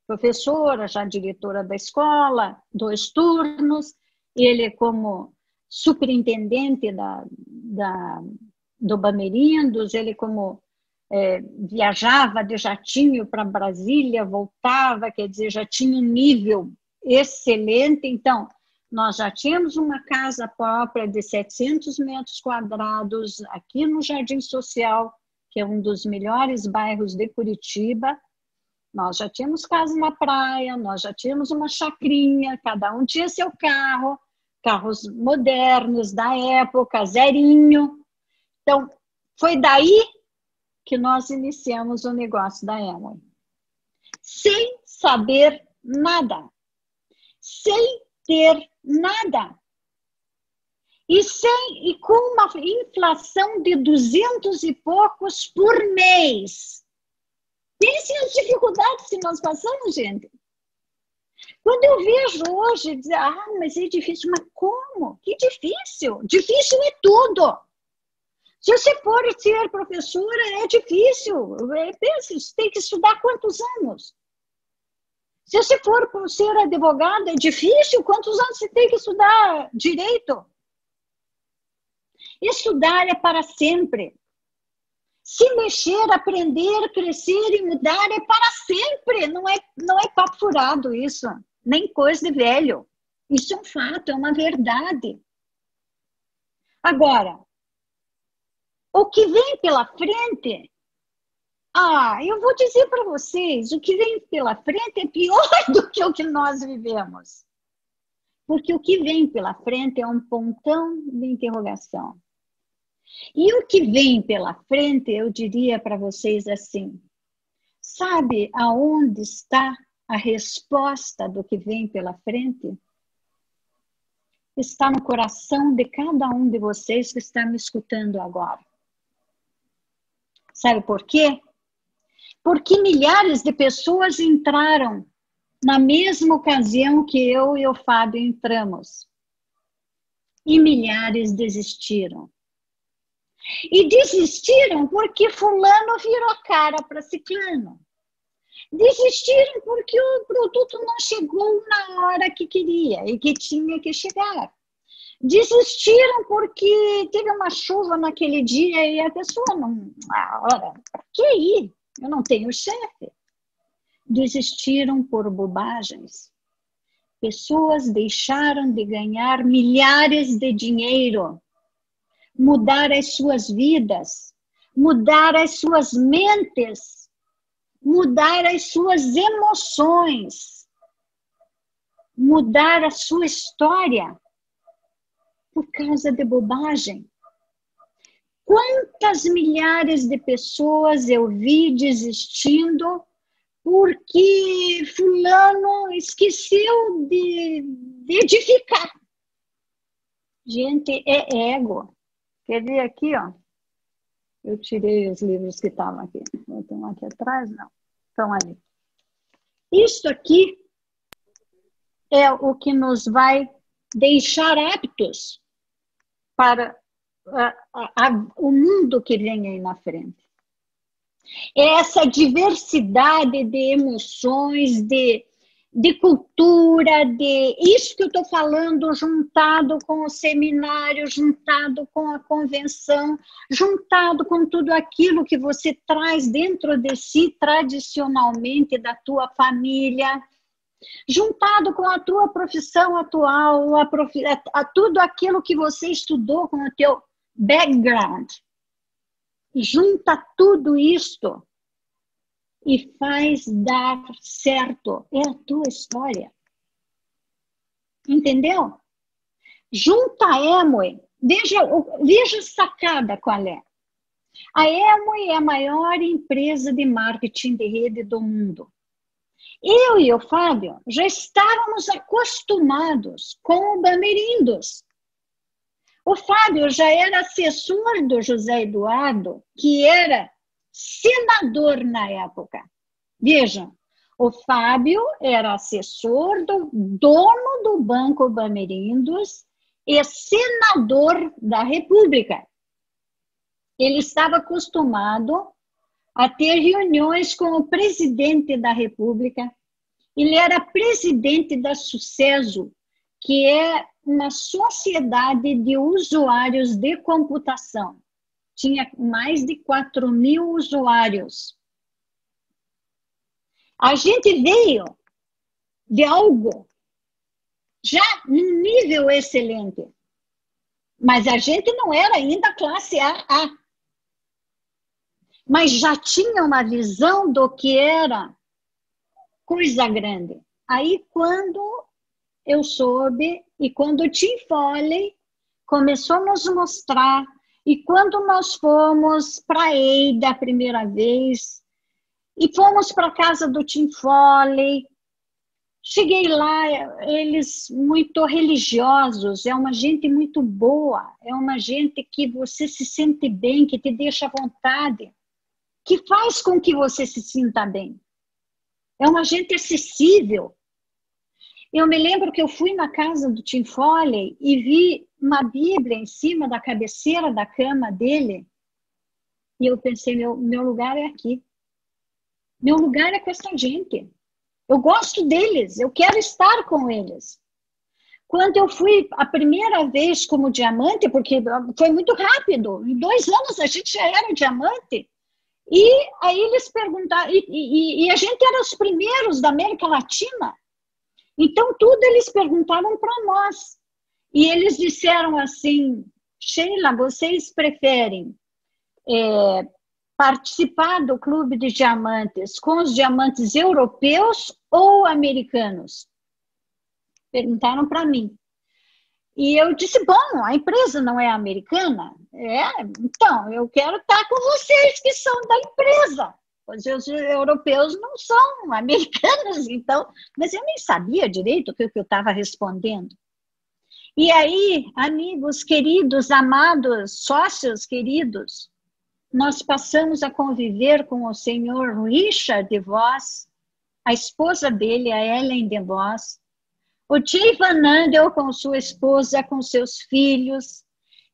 professora, já diretora da escola, dois turnos, ele como superintendente da, da, do Bamerindos, ele como é, viajava de jatinho para Brasília, voltava, quer dizer, já tinha um nível excelente. Então, nós já tínhamos uma casa própria de 700 metros quadrados aqui no Jardim Social, que é um dos melhores bairros de Curitiba. Nós já tínhamos casa na praia, nós já tínhamos uma chacrinha, cada um tinha seu carro, carros modernos da época, zerinho. Então, foi daí que nós iniciamos o negócio da Emily. Sem saber nada. Sem ter nada. E, sem, e com uma inflação de duzentos e poucos por mês. Pensem as dificuldades que nós passamos, gente. Quando eu vejo hoje, dizer, ah, mas é difícil, mas como? Que difícil? Difícil é tudo. Se você for ser professora, é difícil. É, pense, você tem que estudar quantos anos? Se você for ser advogada, é difícil. Quantos anos você tem que estudar direito? Estudar é para sempre. Se mexer, aprender, crescer e mudar é para sempre. Não é, não é papo furado isso, nem coisa de velho. Isso é um fato, é uma verdade. Agora, o que vem pela frente, ah, eu vou dizer para vocês, o que vem pela frente é pior do que o que nós vivemos. Porque o que vem pela frente é um pontão de interrogação. E o que vem pela frente, eu diria para vocês assim: sabe aonde está a resposta do que vem pela frente? Está no coração de cada um de vocês que está me escutando agora. Sabe por quê? Porque milhares de pessoas entraram na mesma ocasião que eu e o Fábio entramos. E milhares desistiram. E desistiram porque fulano virou cara para ciclano. Desistiram porque o produto não chegou na hora que queria e que tinha que chegar desistiram porque teve uma chuva naquele dia e a pessoa não. Ah, ora, para que ir? Eu não tenho chefe. Desistiram por bobagens. Pessoas deixaram de ganhar milhares de dinheiro, mudar as suas vidas, mudar as suas mentes, mudar as suas emoções, mudar a sua história por causa de bobagem. Quantas milhares de pessoas eu vi desistindo porque fulano esqueceu de, de edificar. Gente, é ego. Quer ver aqui, ó? Eu tirei os livros que estavam aqui. Eu tenho aqui atrás, não. Estão ali. Isso aqui é o que nos vai deixar aptos para a, a, o mundo que vem aí na frente. É essa diversidade de emoções, de, de cultura, de isso que eu estou falando, juntado com o seminário, juntado com a convenção, juntado com tudo aquilo que você traz dentro de si tradicionalmente da tua família juntado com a tua profissão atual, a, profi a, tudo aquilo que você estudou com o teu background. Junta tudo isto e faz dar certo. É a tua história. Entendeu? Junta a Emoi Veja, veja sacada qual é. A Emo é a maior empresa de marketing de rede do mundo. Eu e o Fábio já estávamos acostumados com o Bamerindos. O Fábio já era assessor do José Eduardo, que era senador na época. Vejam, o Fábio era assessor do dono do Banco Bamerindos e senador da República. Ele estava acostumado a ter reuniões com o presidente da República. Ele era presidente da Sucesso, que é uma sociedade de usuários de computação. Tinha mais de 4 mil usuários. A gente veio de algo já num nível excelente. Mas a gente não era ainda classe AA mas já tinha uma visão do que era coisa grande. Aí, quando eu soube, e quando o Tim Foley começou a nos mostrar, e quando nós fomos para Eida a primeira vez, e fomos para a casa do Tim Foley, cheguei lá, eles muito religiosos, é uma gente muito boa, é uma gente que você se sente bem, que te deixa à vontade que faz com que você se sinta bem. É uma gente acessível. Eu me lembro que eu fui na casa do Tim Foley e vi uma Bíblia em cima da cabeceira da cama dele. E eu pensei, meu, meu lugar é aqui. Meu lugar é com essa gente. Eu gosto deles, eu quero estar com eles. Quando eu fui a primeira vez como diamante, porque foi muito rápido, em dois anos a gente já era diamante, e aí eles perguntaram, e, e, e, a gente era os primeiros da América Latina, então tudo eles perguntavam para nós. E eles disseram assim: Sheila, vocês preferem é, participar do clube de diamantes com os diamantes europeus ou americanos? Perguntaram para mim. E eu disse: bom, a empresa não é americana? É, então, eu quero estar com vocês que são da empresa. Os europeus não são americanos, então. Mas eu nem sabia direito o que eu estava respondendo. E aí, amigos queridos, amados, sócios queridos, nós passamos a conviver com o senhor Richard de Vos, a esposa dele, a Ellen de Vos, o tio Vanandel com sua esposa, com seus filhos.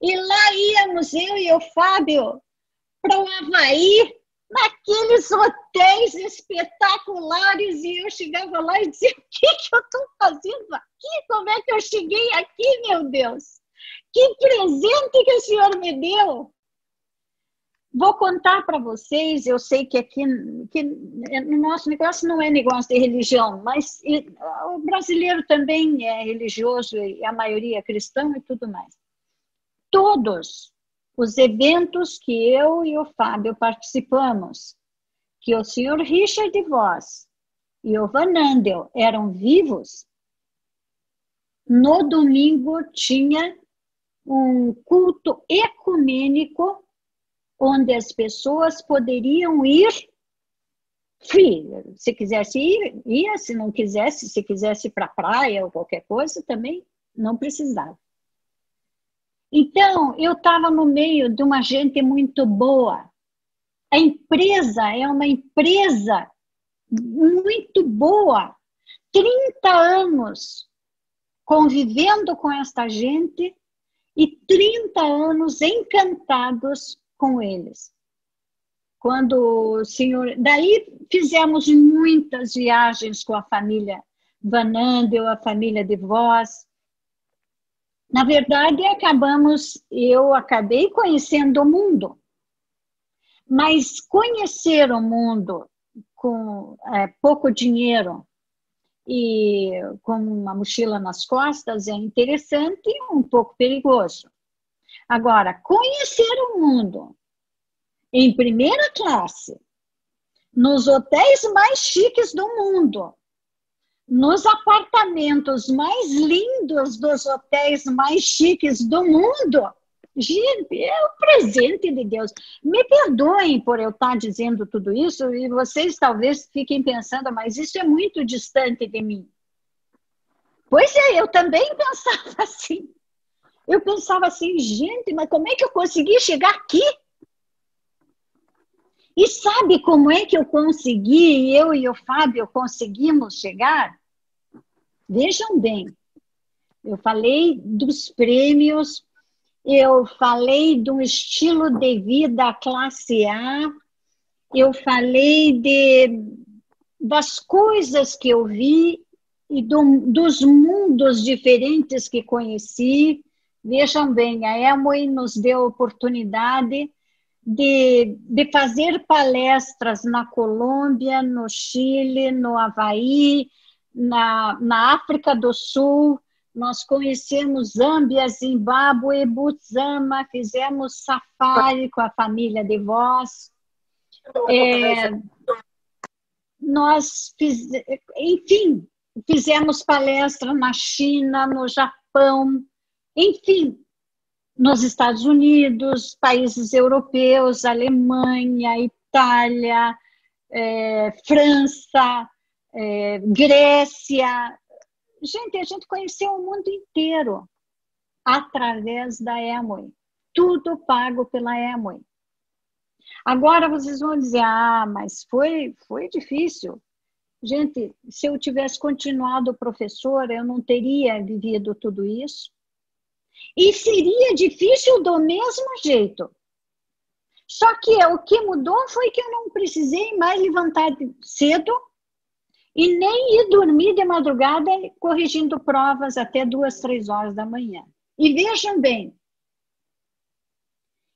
E lá íamos eu e o Fábio para o Havaí, naqueles hotéis espetaculares, e eu chegava lá e dizia: o que, que eu estou fazendo aqui? Como é que eu cheguei aqui, meu Deus? Que presente que o Senhor me deu! Vou contar para vocês, eu sei que aqui que no nosso negócio não é negócio de religião, mas o brasileiro também é religioso e a maioria é cristão e tudo mais. Todos os eventos que eu e o Fábio participamos, que o senhor Richard Voss e o Van Andel eram vivos, no domingo tinha um culto ecumênico onde as pessoas poderiam ir free. Se quisesse ir, ia. Se não quisesse, se quisesse ir para a praia ou qualquer coisa, também não precisava. Então, eu estava no meio de uma gente muito boa. A empresa é uma empresa muito boa. 30 anos convivendo com esta gente e 30 anos encantados com eles. Quando o senhor. Daí fizemos muitas viagens com a família Van Andel, a família de Voz. Na verdade, acabamos, eu acabei conhecendo o mundo. Mas conhecer o mundo com é, pouco dinheiro e com uma mochila nas costas é interessante e um pouco perigoso. Agora, conhecer o mundo em primeira classe, nos hotéis mais chiques do mundo, nos apartamentos mais lindos dos hotéis mais chiques do mundo. Gente, é o presente de Deus. Me perdoem por eu estar dizendo tudo isso e vocês talvez fiquem pensando, mas isso é muito distante de mim. Pois é, eu também pensava assim. Eu pensava assim, gente, mas como é que eu consegui chegar aqui? E sabe como é que eu consegui, eu e o Fábio conseguimos chegar? Vejam bem, eu falei dos prêmios, eu falei de um estilo de vida classe A, eu falei de, das coisas que eu vi e do, dos mundos diferentes que conheci. Vejam bem, a Emoi nos deu a oportunidade de, de fazer palestras na Colômbia, no Chile, no Havaí, na, na África do Sul, nós conhecemos Zâmbia, Zimbábue, Botswana, fizemos safari com a família de vós. É, nós, fiz, enfim, fizemos palestra na China, no Japão, enfim, nos Estados Unidos, países europeus, Alemanha, Itália, é, França, é, Grécia. Gente, a gente conheceu o mundo inteiro através da Emoi. Tudo pago pela Emoi. Agora vocês vão dizer, ah, mas foi, foi difícil. Gente, se eu tivesse continuado professora, eu não teria vivido tudo isso. E seria difícil do mesmo jeito. Só que o que mudou foi que eu não precisei mais levantar cedo e nem ir dormir de madrugada corrigindo provas até duas, três horas da manhã. E vejam bem,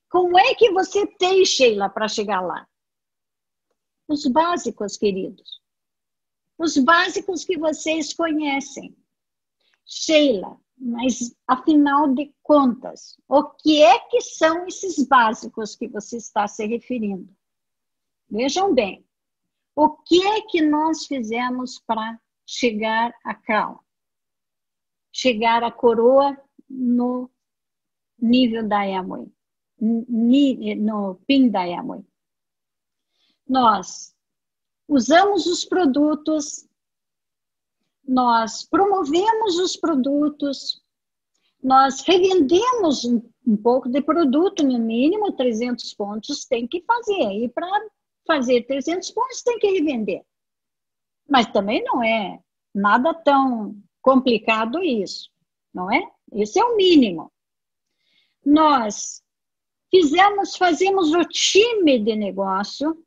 como é que você tem, Sheila, para chegar lá? Os básicos, queridos. Os básicos que vocês conhecem. Sheila, mas, afinal de contas, o que é que são esses básicos que você está se referindo? Vejam bem, o que é que nós fizemos para chegar à crown? Chegar à coroa no nível da Yamui, no PIN da Yamui. Nós usamos os produtos nós promovemos os produtos, nós revendemos um, um, pouco de produto, no mínimo 300 pontos tem que fazer. E para fazer 300 pontos tem que revender. Mas também não é nada tão complicado isso, não é? Esse é o mínimo. Nós fizemos, fazemos o time de negócio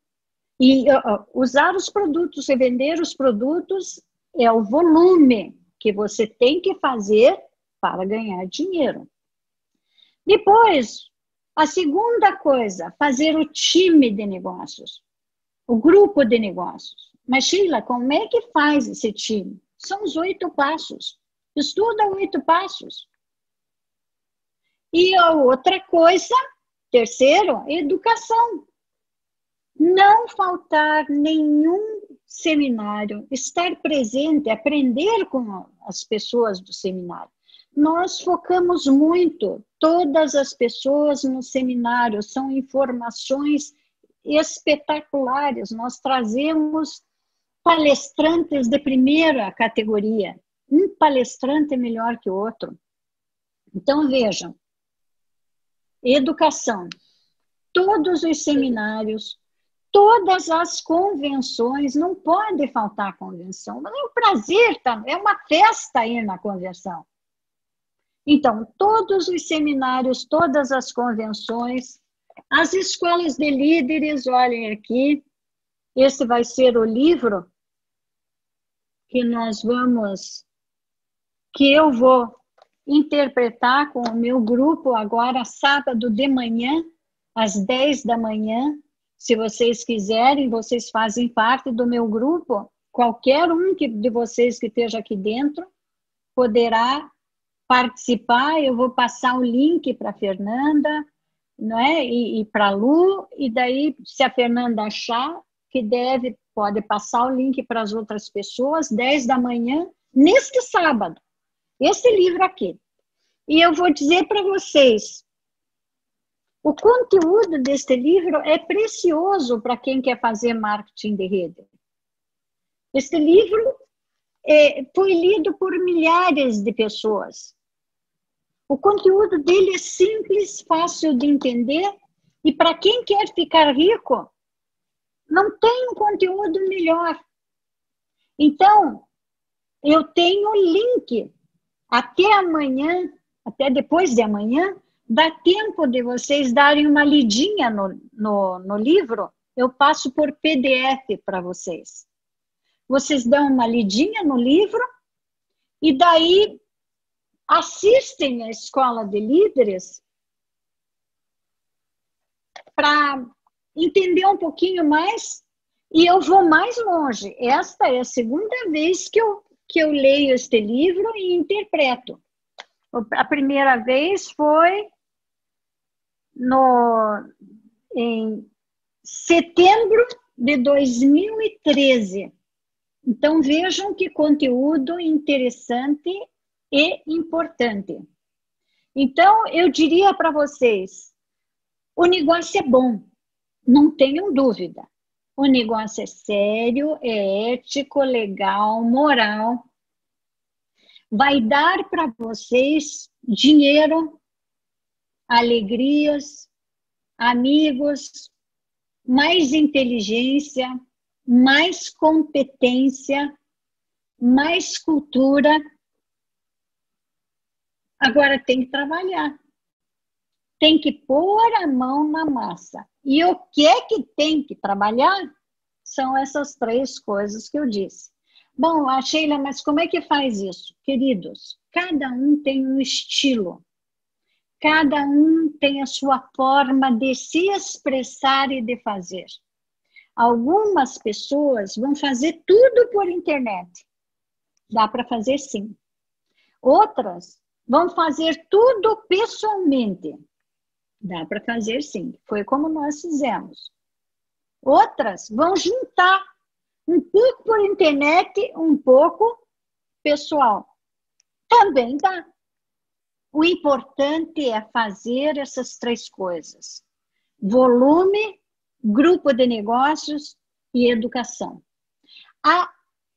e uh, usar os produtos, revender os produtos é o volume que você tem que fazer para ganhar dinheiro. Depois, a segunda coisa, fazer o time de negócios, o grupo de negócios. Mas, Sheila, como é que faz esse time? São os oito passos. Estuda oito passos. E a outra coisa, terceiro, educação. Não faltar nenhum seminário, estar presente, aprender com as pessoas do seminário. Nós focamos muito, todas as pessoas no seminário são informações espetaculares. Nós trazemos palestrantes de primeira categoria. Um palestrante é melhor que o outro. Então, vejam: educação. Todos os seminários, todas as convenções, não pode faltar convenção. Mas é um prazer, tá? é uma festa ir na convenção. Então, todos os seminários, todas as convenções, as escolas de líderes, olhem aqui, esse vai ser o livro que nós vamos, que eu vou interpretar com o meu grupo agora, sábado de manhã, às 10 da manhã, se vocês quiserem, vocês fazem parte do meu grupo. Qualquer um que, de vocês que esteja aqui dentro poderá participar. Eu vou passar o link para a Fernanda, não é? E, e para a Lu. E daí, se a Fernanda achar, que deve, pode passar o link para as outras pessoas, 10 da manhã, neste sábado. Esse livro aqui. E eu vou dizer para vocês, o conteúdo deste livro é precioso para quem quer fazer marketing de rede. Este livro é, foi lido por milhares de pessoas. O conteúdo dele é simples, fácil de entender e para quem quer ficar rico, não tem um conteúdo melhor. Então, eu tenho link até amanhã, até depois de amanhã, dá tempo de vocês darem uma lidinha no, no, no livro, eu passo por PDF para vocês. Vocês dão uma lidinha no livro e daí assistem a escola de líderes para entender um pouquinho mais e eu vou mais longe. Esta é a segunda vez que eu, que eu leio este livro e interpreto. A primeira vez foi no, em setembro de 2013. Então vejam que conteúdo interessante e importante. Então eu diria para vocês, o negócio é bom, não tenham dúvida. O negócio é sério, é ético, legal, moral. Vai dar para vocês dinheiro, alegrias, amigos, mais inteligência, mais competência, mais cultura. Agora tem que trabalhar. Tem que pôr a mão na massa. E o que é que tem que trabalhar? São essas três coisas que eu disse. Bom, a Sheila, mas como é que faz isso? Queridos, cada um tem um estilo. Cada um tem a sua forma de se expressar e de fazer. Algumas pessoas vão fazer tudo por internet. Dá para fazer sim. Outras vão fazer tudo pessoalmente. Dá para fazer sim. Foi como nós fizemos. Outras vão juntar um pouco por internet, um pouco pessoal. Também dá. O importante é fazer essas três coisas: volume, grupo de negócios e educação. Ah,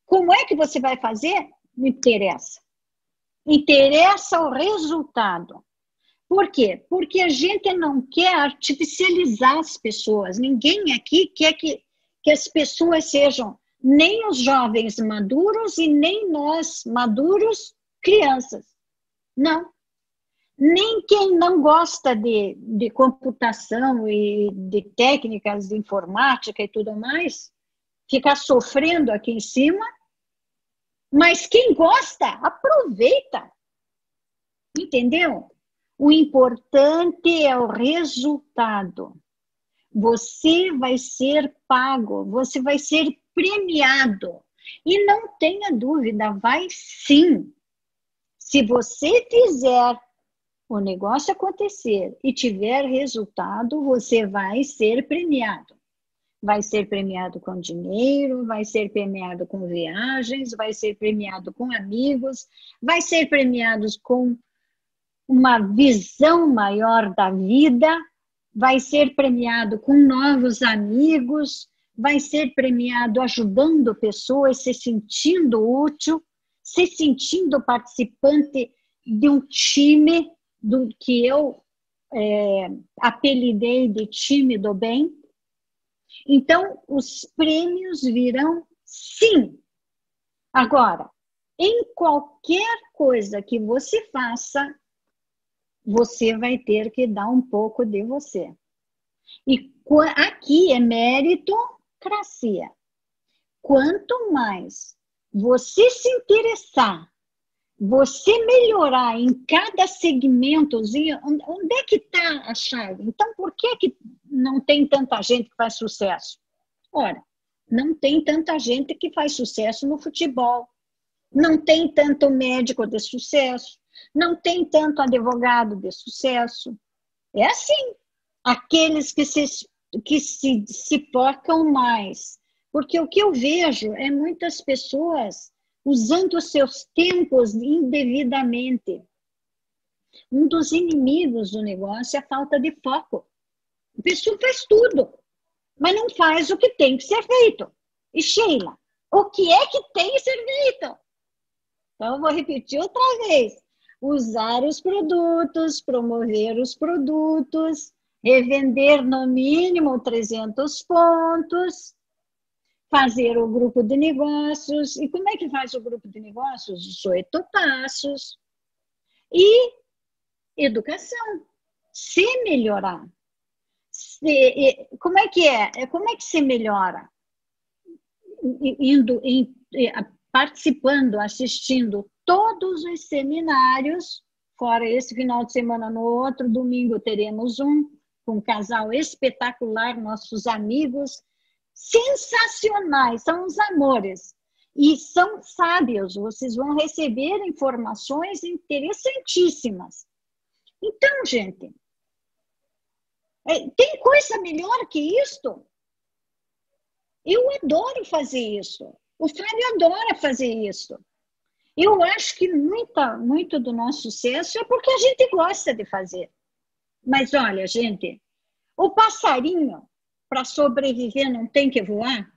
como é que você vai fazer? Não interessa. Interessa o resultado. Por quê? Porque a gente não quer artificializar as pessoas. Ninguém aqui quer que, que as pessoas sejam nem os jovens maduros e nem nós maduros crianças. Não nem quem não gosta de, de computação e de técnicas de informática e tudo mais, ficar sofrendo aqui em cima, mas quem gosta, aproveita. Entendeu? O importante é o resultado. Você vai ser pago, você vai ser premiado. E não tenha dúvida, vai sim. Se você fizer o negócio acontecer e tiver resultado, você vai ser premiado. Vai ser premiado com dinheiro, vai ser premiado com viagens, vai ser premiado com amigos, vai ser premiado com uma visão maior da vida, vai ser premiado com novos amigos, vai ser premiado ajudando pessoas, se sentindo útil, se sentindo participante de um time do que eu é, apelidei de time do bem. Então, os prêmios virão sim. Agora, em qualquer coisa que você faça, você vai ter que dar um pouco de você. E aqui é meritocracia. Quanto mais você se interessar você melhorar em cada segmentozinho, onde é que está a chave? Então, por que, que não tem tanta gente que faz sucesso? Ora, não tem tanta gente que faz sucesso no futebol, não tem tanto médico de sucesso, não tem tanto advogado de sucesso. É assim. Aqueles que se, que se, se focam mais Porque o que eu vejo é muitas pessoas usando os seus tempos indevidamente. Um dos inimigos do negócio é a falta de foco. A pessoa faz tudo, mas não faz o que tem que ser feito. E Sheila, o que é que tem que ser feito? Então, eu vou repetir outra vez. Usar os produtos, promover os produtos, revender no mínimo 300 pontos, fazer o grupo de negócios. E como é que faz o grupo de negócios? 18 passos. E educação. Se melhorar. Se, como é que é? Como é que se melhora? Indo, participando, assistindo todos os seminários, fora esse final de semana no outro, domingo teremos um com um casal espetacular, nossos amigos sensacionais, são os amores. E são sábios, vocês vão receber informações interessantíssimas. Então, gente, é, tem coisa melhor que isto? Eu adoro fazer isso. O Fábio adora fazer isso. Eu acho que muita, muito do nosso sucesso é porque a gente gosta de fazer. Mas olha, gente, o passarinho para sobreviver não tem que voar?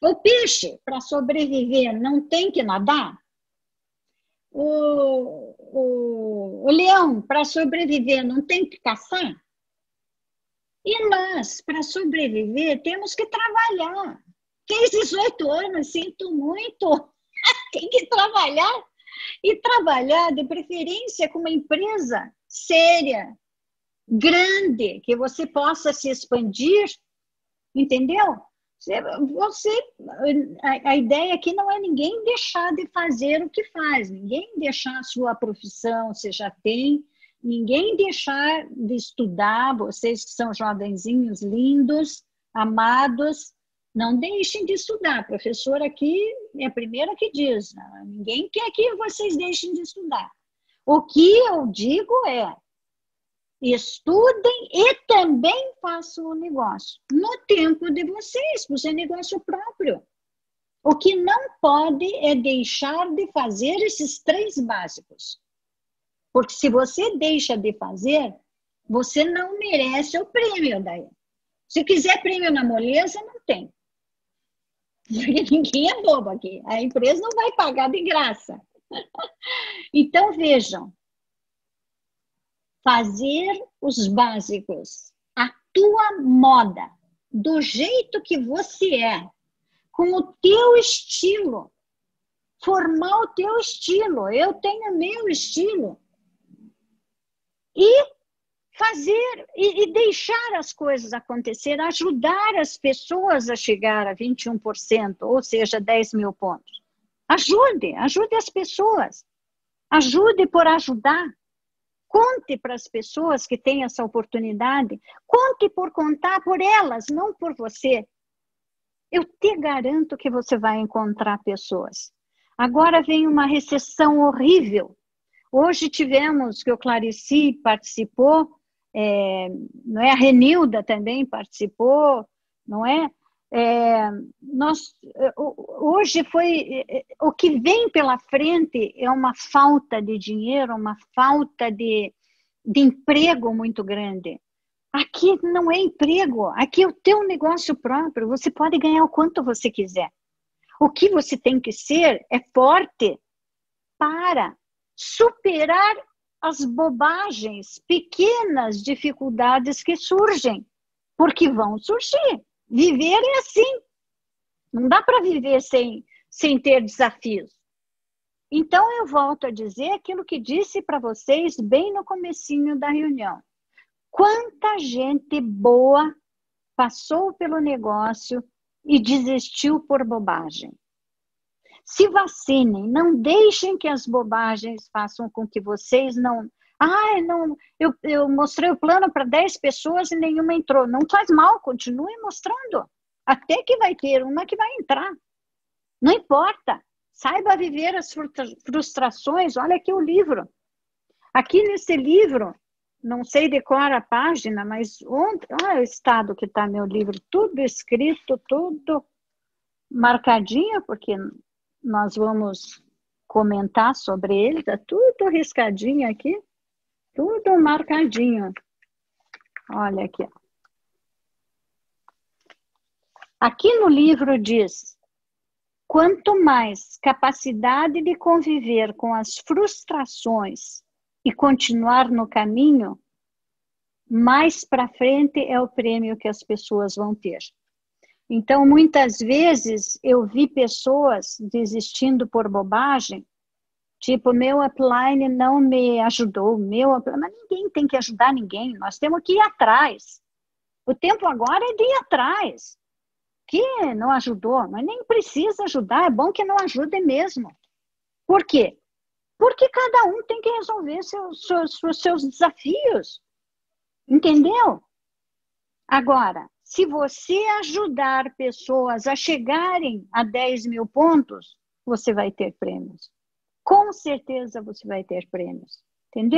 O peixe, para sobreviver, não tem que nadar? O, o, o leão, para sobreviver, não tem que caçar? E nós, para sobreviver, temos que trabalhar. Quem 18 anos, sinto muito. tem que trabalhar. E trabalhar, de preferência, com uma empresa séria, grande, que você possa se expandir, entendeu? Você, a, a, ideia aqui não é ninguém deixar de fazer o que faz, ninguém deixar a sua profissão, você já tem, ninguém deixar de estudar, vocês que são jovenzinhos lindos, amados, não deixem de estudar. A professora aqui é a primeira que diz, ninguém quer que vocês deixem de estudar. O que eu digo é, estudem e também façam o negócio. No tempo de vocês, por ser negócio próprio. O que não pode é deixar de fazer esses três básicos. Porque se você deixa de fazer, você não merece o prêmio daí. Se quiser prêmio na moleza, não tem. Porque ninguém é bobo aqui. A empresa não vai pagar de graça. Então, vejam, fazer os básicos, a tua moda, do jeito que você é, com o teu estilo, formar o teu estilo. Eu tenho meu estilo. E fazer e, e, deixar as coisas acontecer, ajudar as pessoas a chegar a 21%, ou seja, 10 mil pontos. Ajude, ajude as pessoas. Ajude por ajudar. Conte para as pessoas que têm essa oportunidade, conte por contar por elas, não por você. Eu te garanto que você vai encontrar pessoas. Agora vem uma recessão horrível. Hoje tivemos, que o Clarici participou, é, não é? A Renilda também participou, não é? É, nós, hoje foi é, o que vem pela frente é uma falta de dinheiro, uma falta de, de emprego muito grande. Aqui não é emprego, aqui é o teu negócio próprio. Você pode ganhar o quanto você quiser. O que você tem que ser é forte para superar as bobagens, pequenas dificuldades que surgem, porque vão surgir. Viver é assim. Não dá para viver sem, sem ter desafios. Então eu volto a dizer aquilo que disse para vocês bem no comecinho da reunião. Quanta gente boa passou pelo negócio e desistiu por bobagem. Se vacinem, não deixem que as bobagens façam com que vocês não ah, não, eu, eu mostrei o plano para 10 pessoas e nenhuma entrou. Não faz mal, continue mostrando. Até que vai ter uma que vai entrar. Não importa. Saiba viver as frustrações. Olha aqui o livro. Aqui nesse livro, não sei decorar a página, mas onde, olha o estado que está meu livro, tudo escrito, tudo marcadinho, porque nós vamos comentar sobre ele, está tudo riscadinho aqui, tudo marcadinho. Olha aqui. Aqui no livro diz: quanto mais capacidade de conviver com as frustrações e continuar no caminho, mais para frente é o prêmio que as pessoas vão ter. Então, muitas vezes eu vi pessoas desistindo por bobagem, tipo, meu upline não me ajudou, meu upline, mas ninguém tem que ajudar ninguém, nós temos que ir atrás. O tempo agora é de ir atrás. Que não ajudou, mas nem precisa ajudar, é bom que não ajude mesmo. Por quê? Porque cada um tem que resolver seus, seus, seus desafios. Entendeu? Agora, se você ajudar pessoas a chegarem a 10 mil pontos, você vai ter prêmios. Com certeza você vai ter prêmios. Entendeu?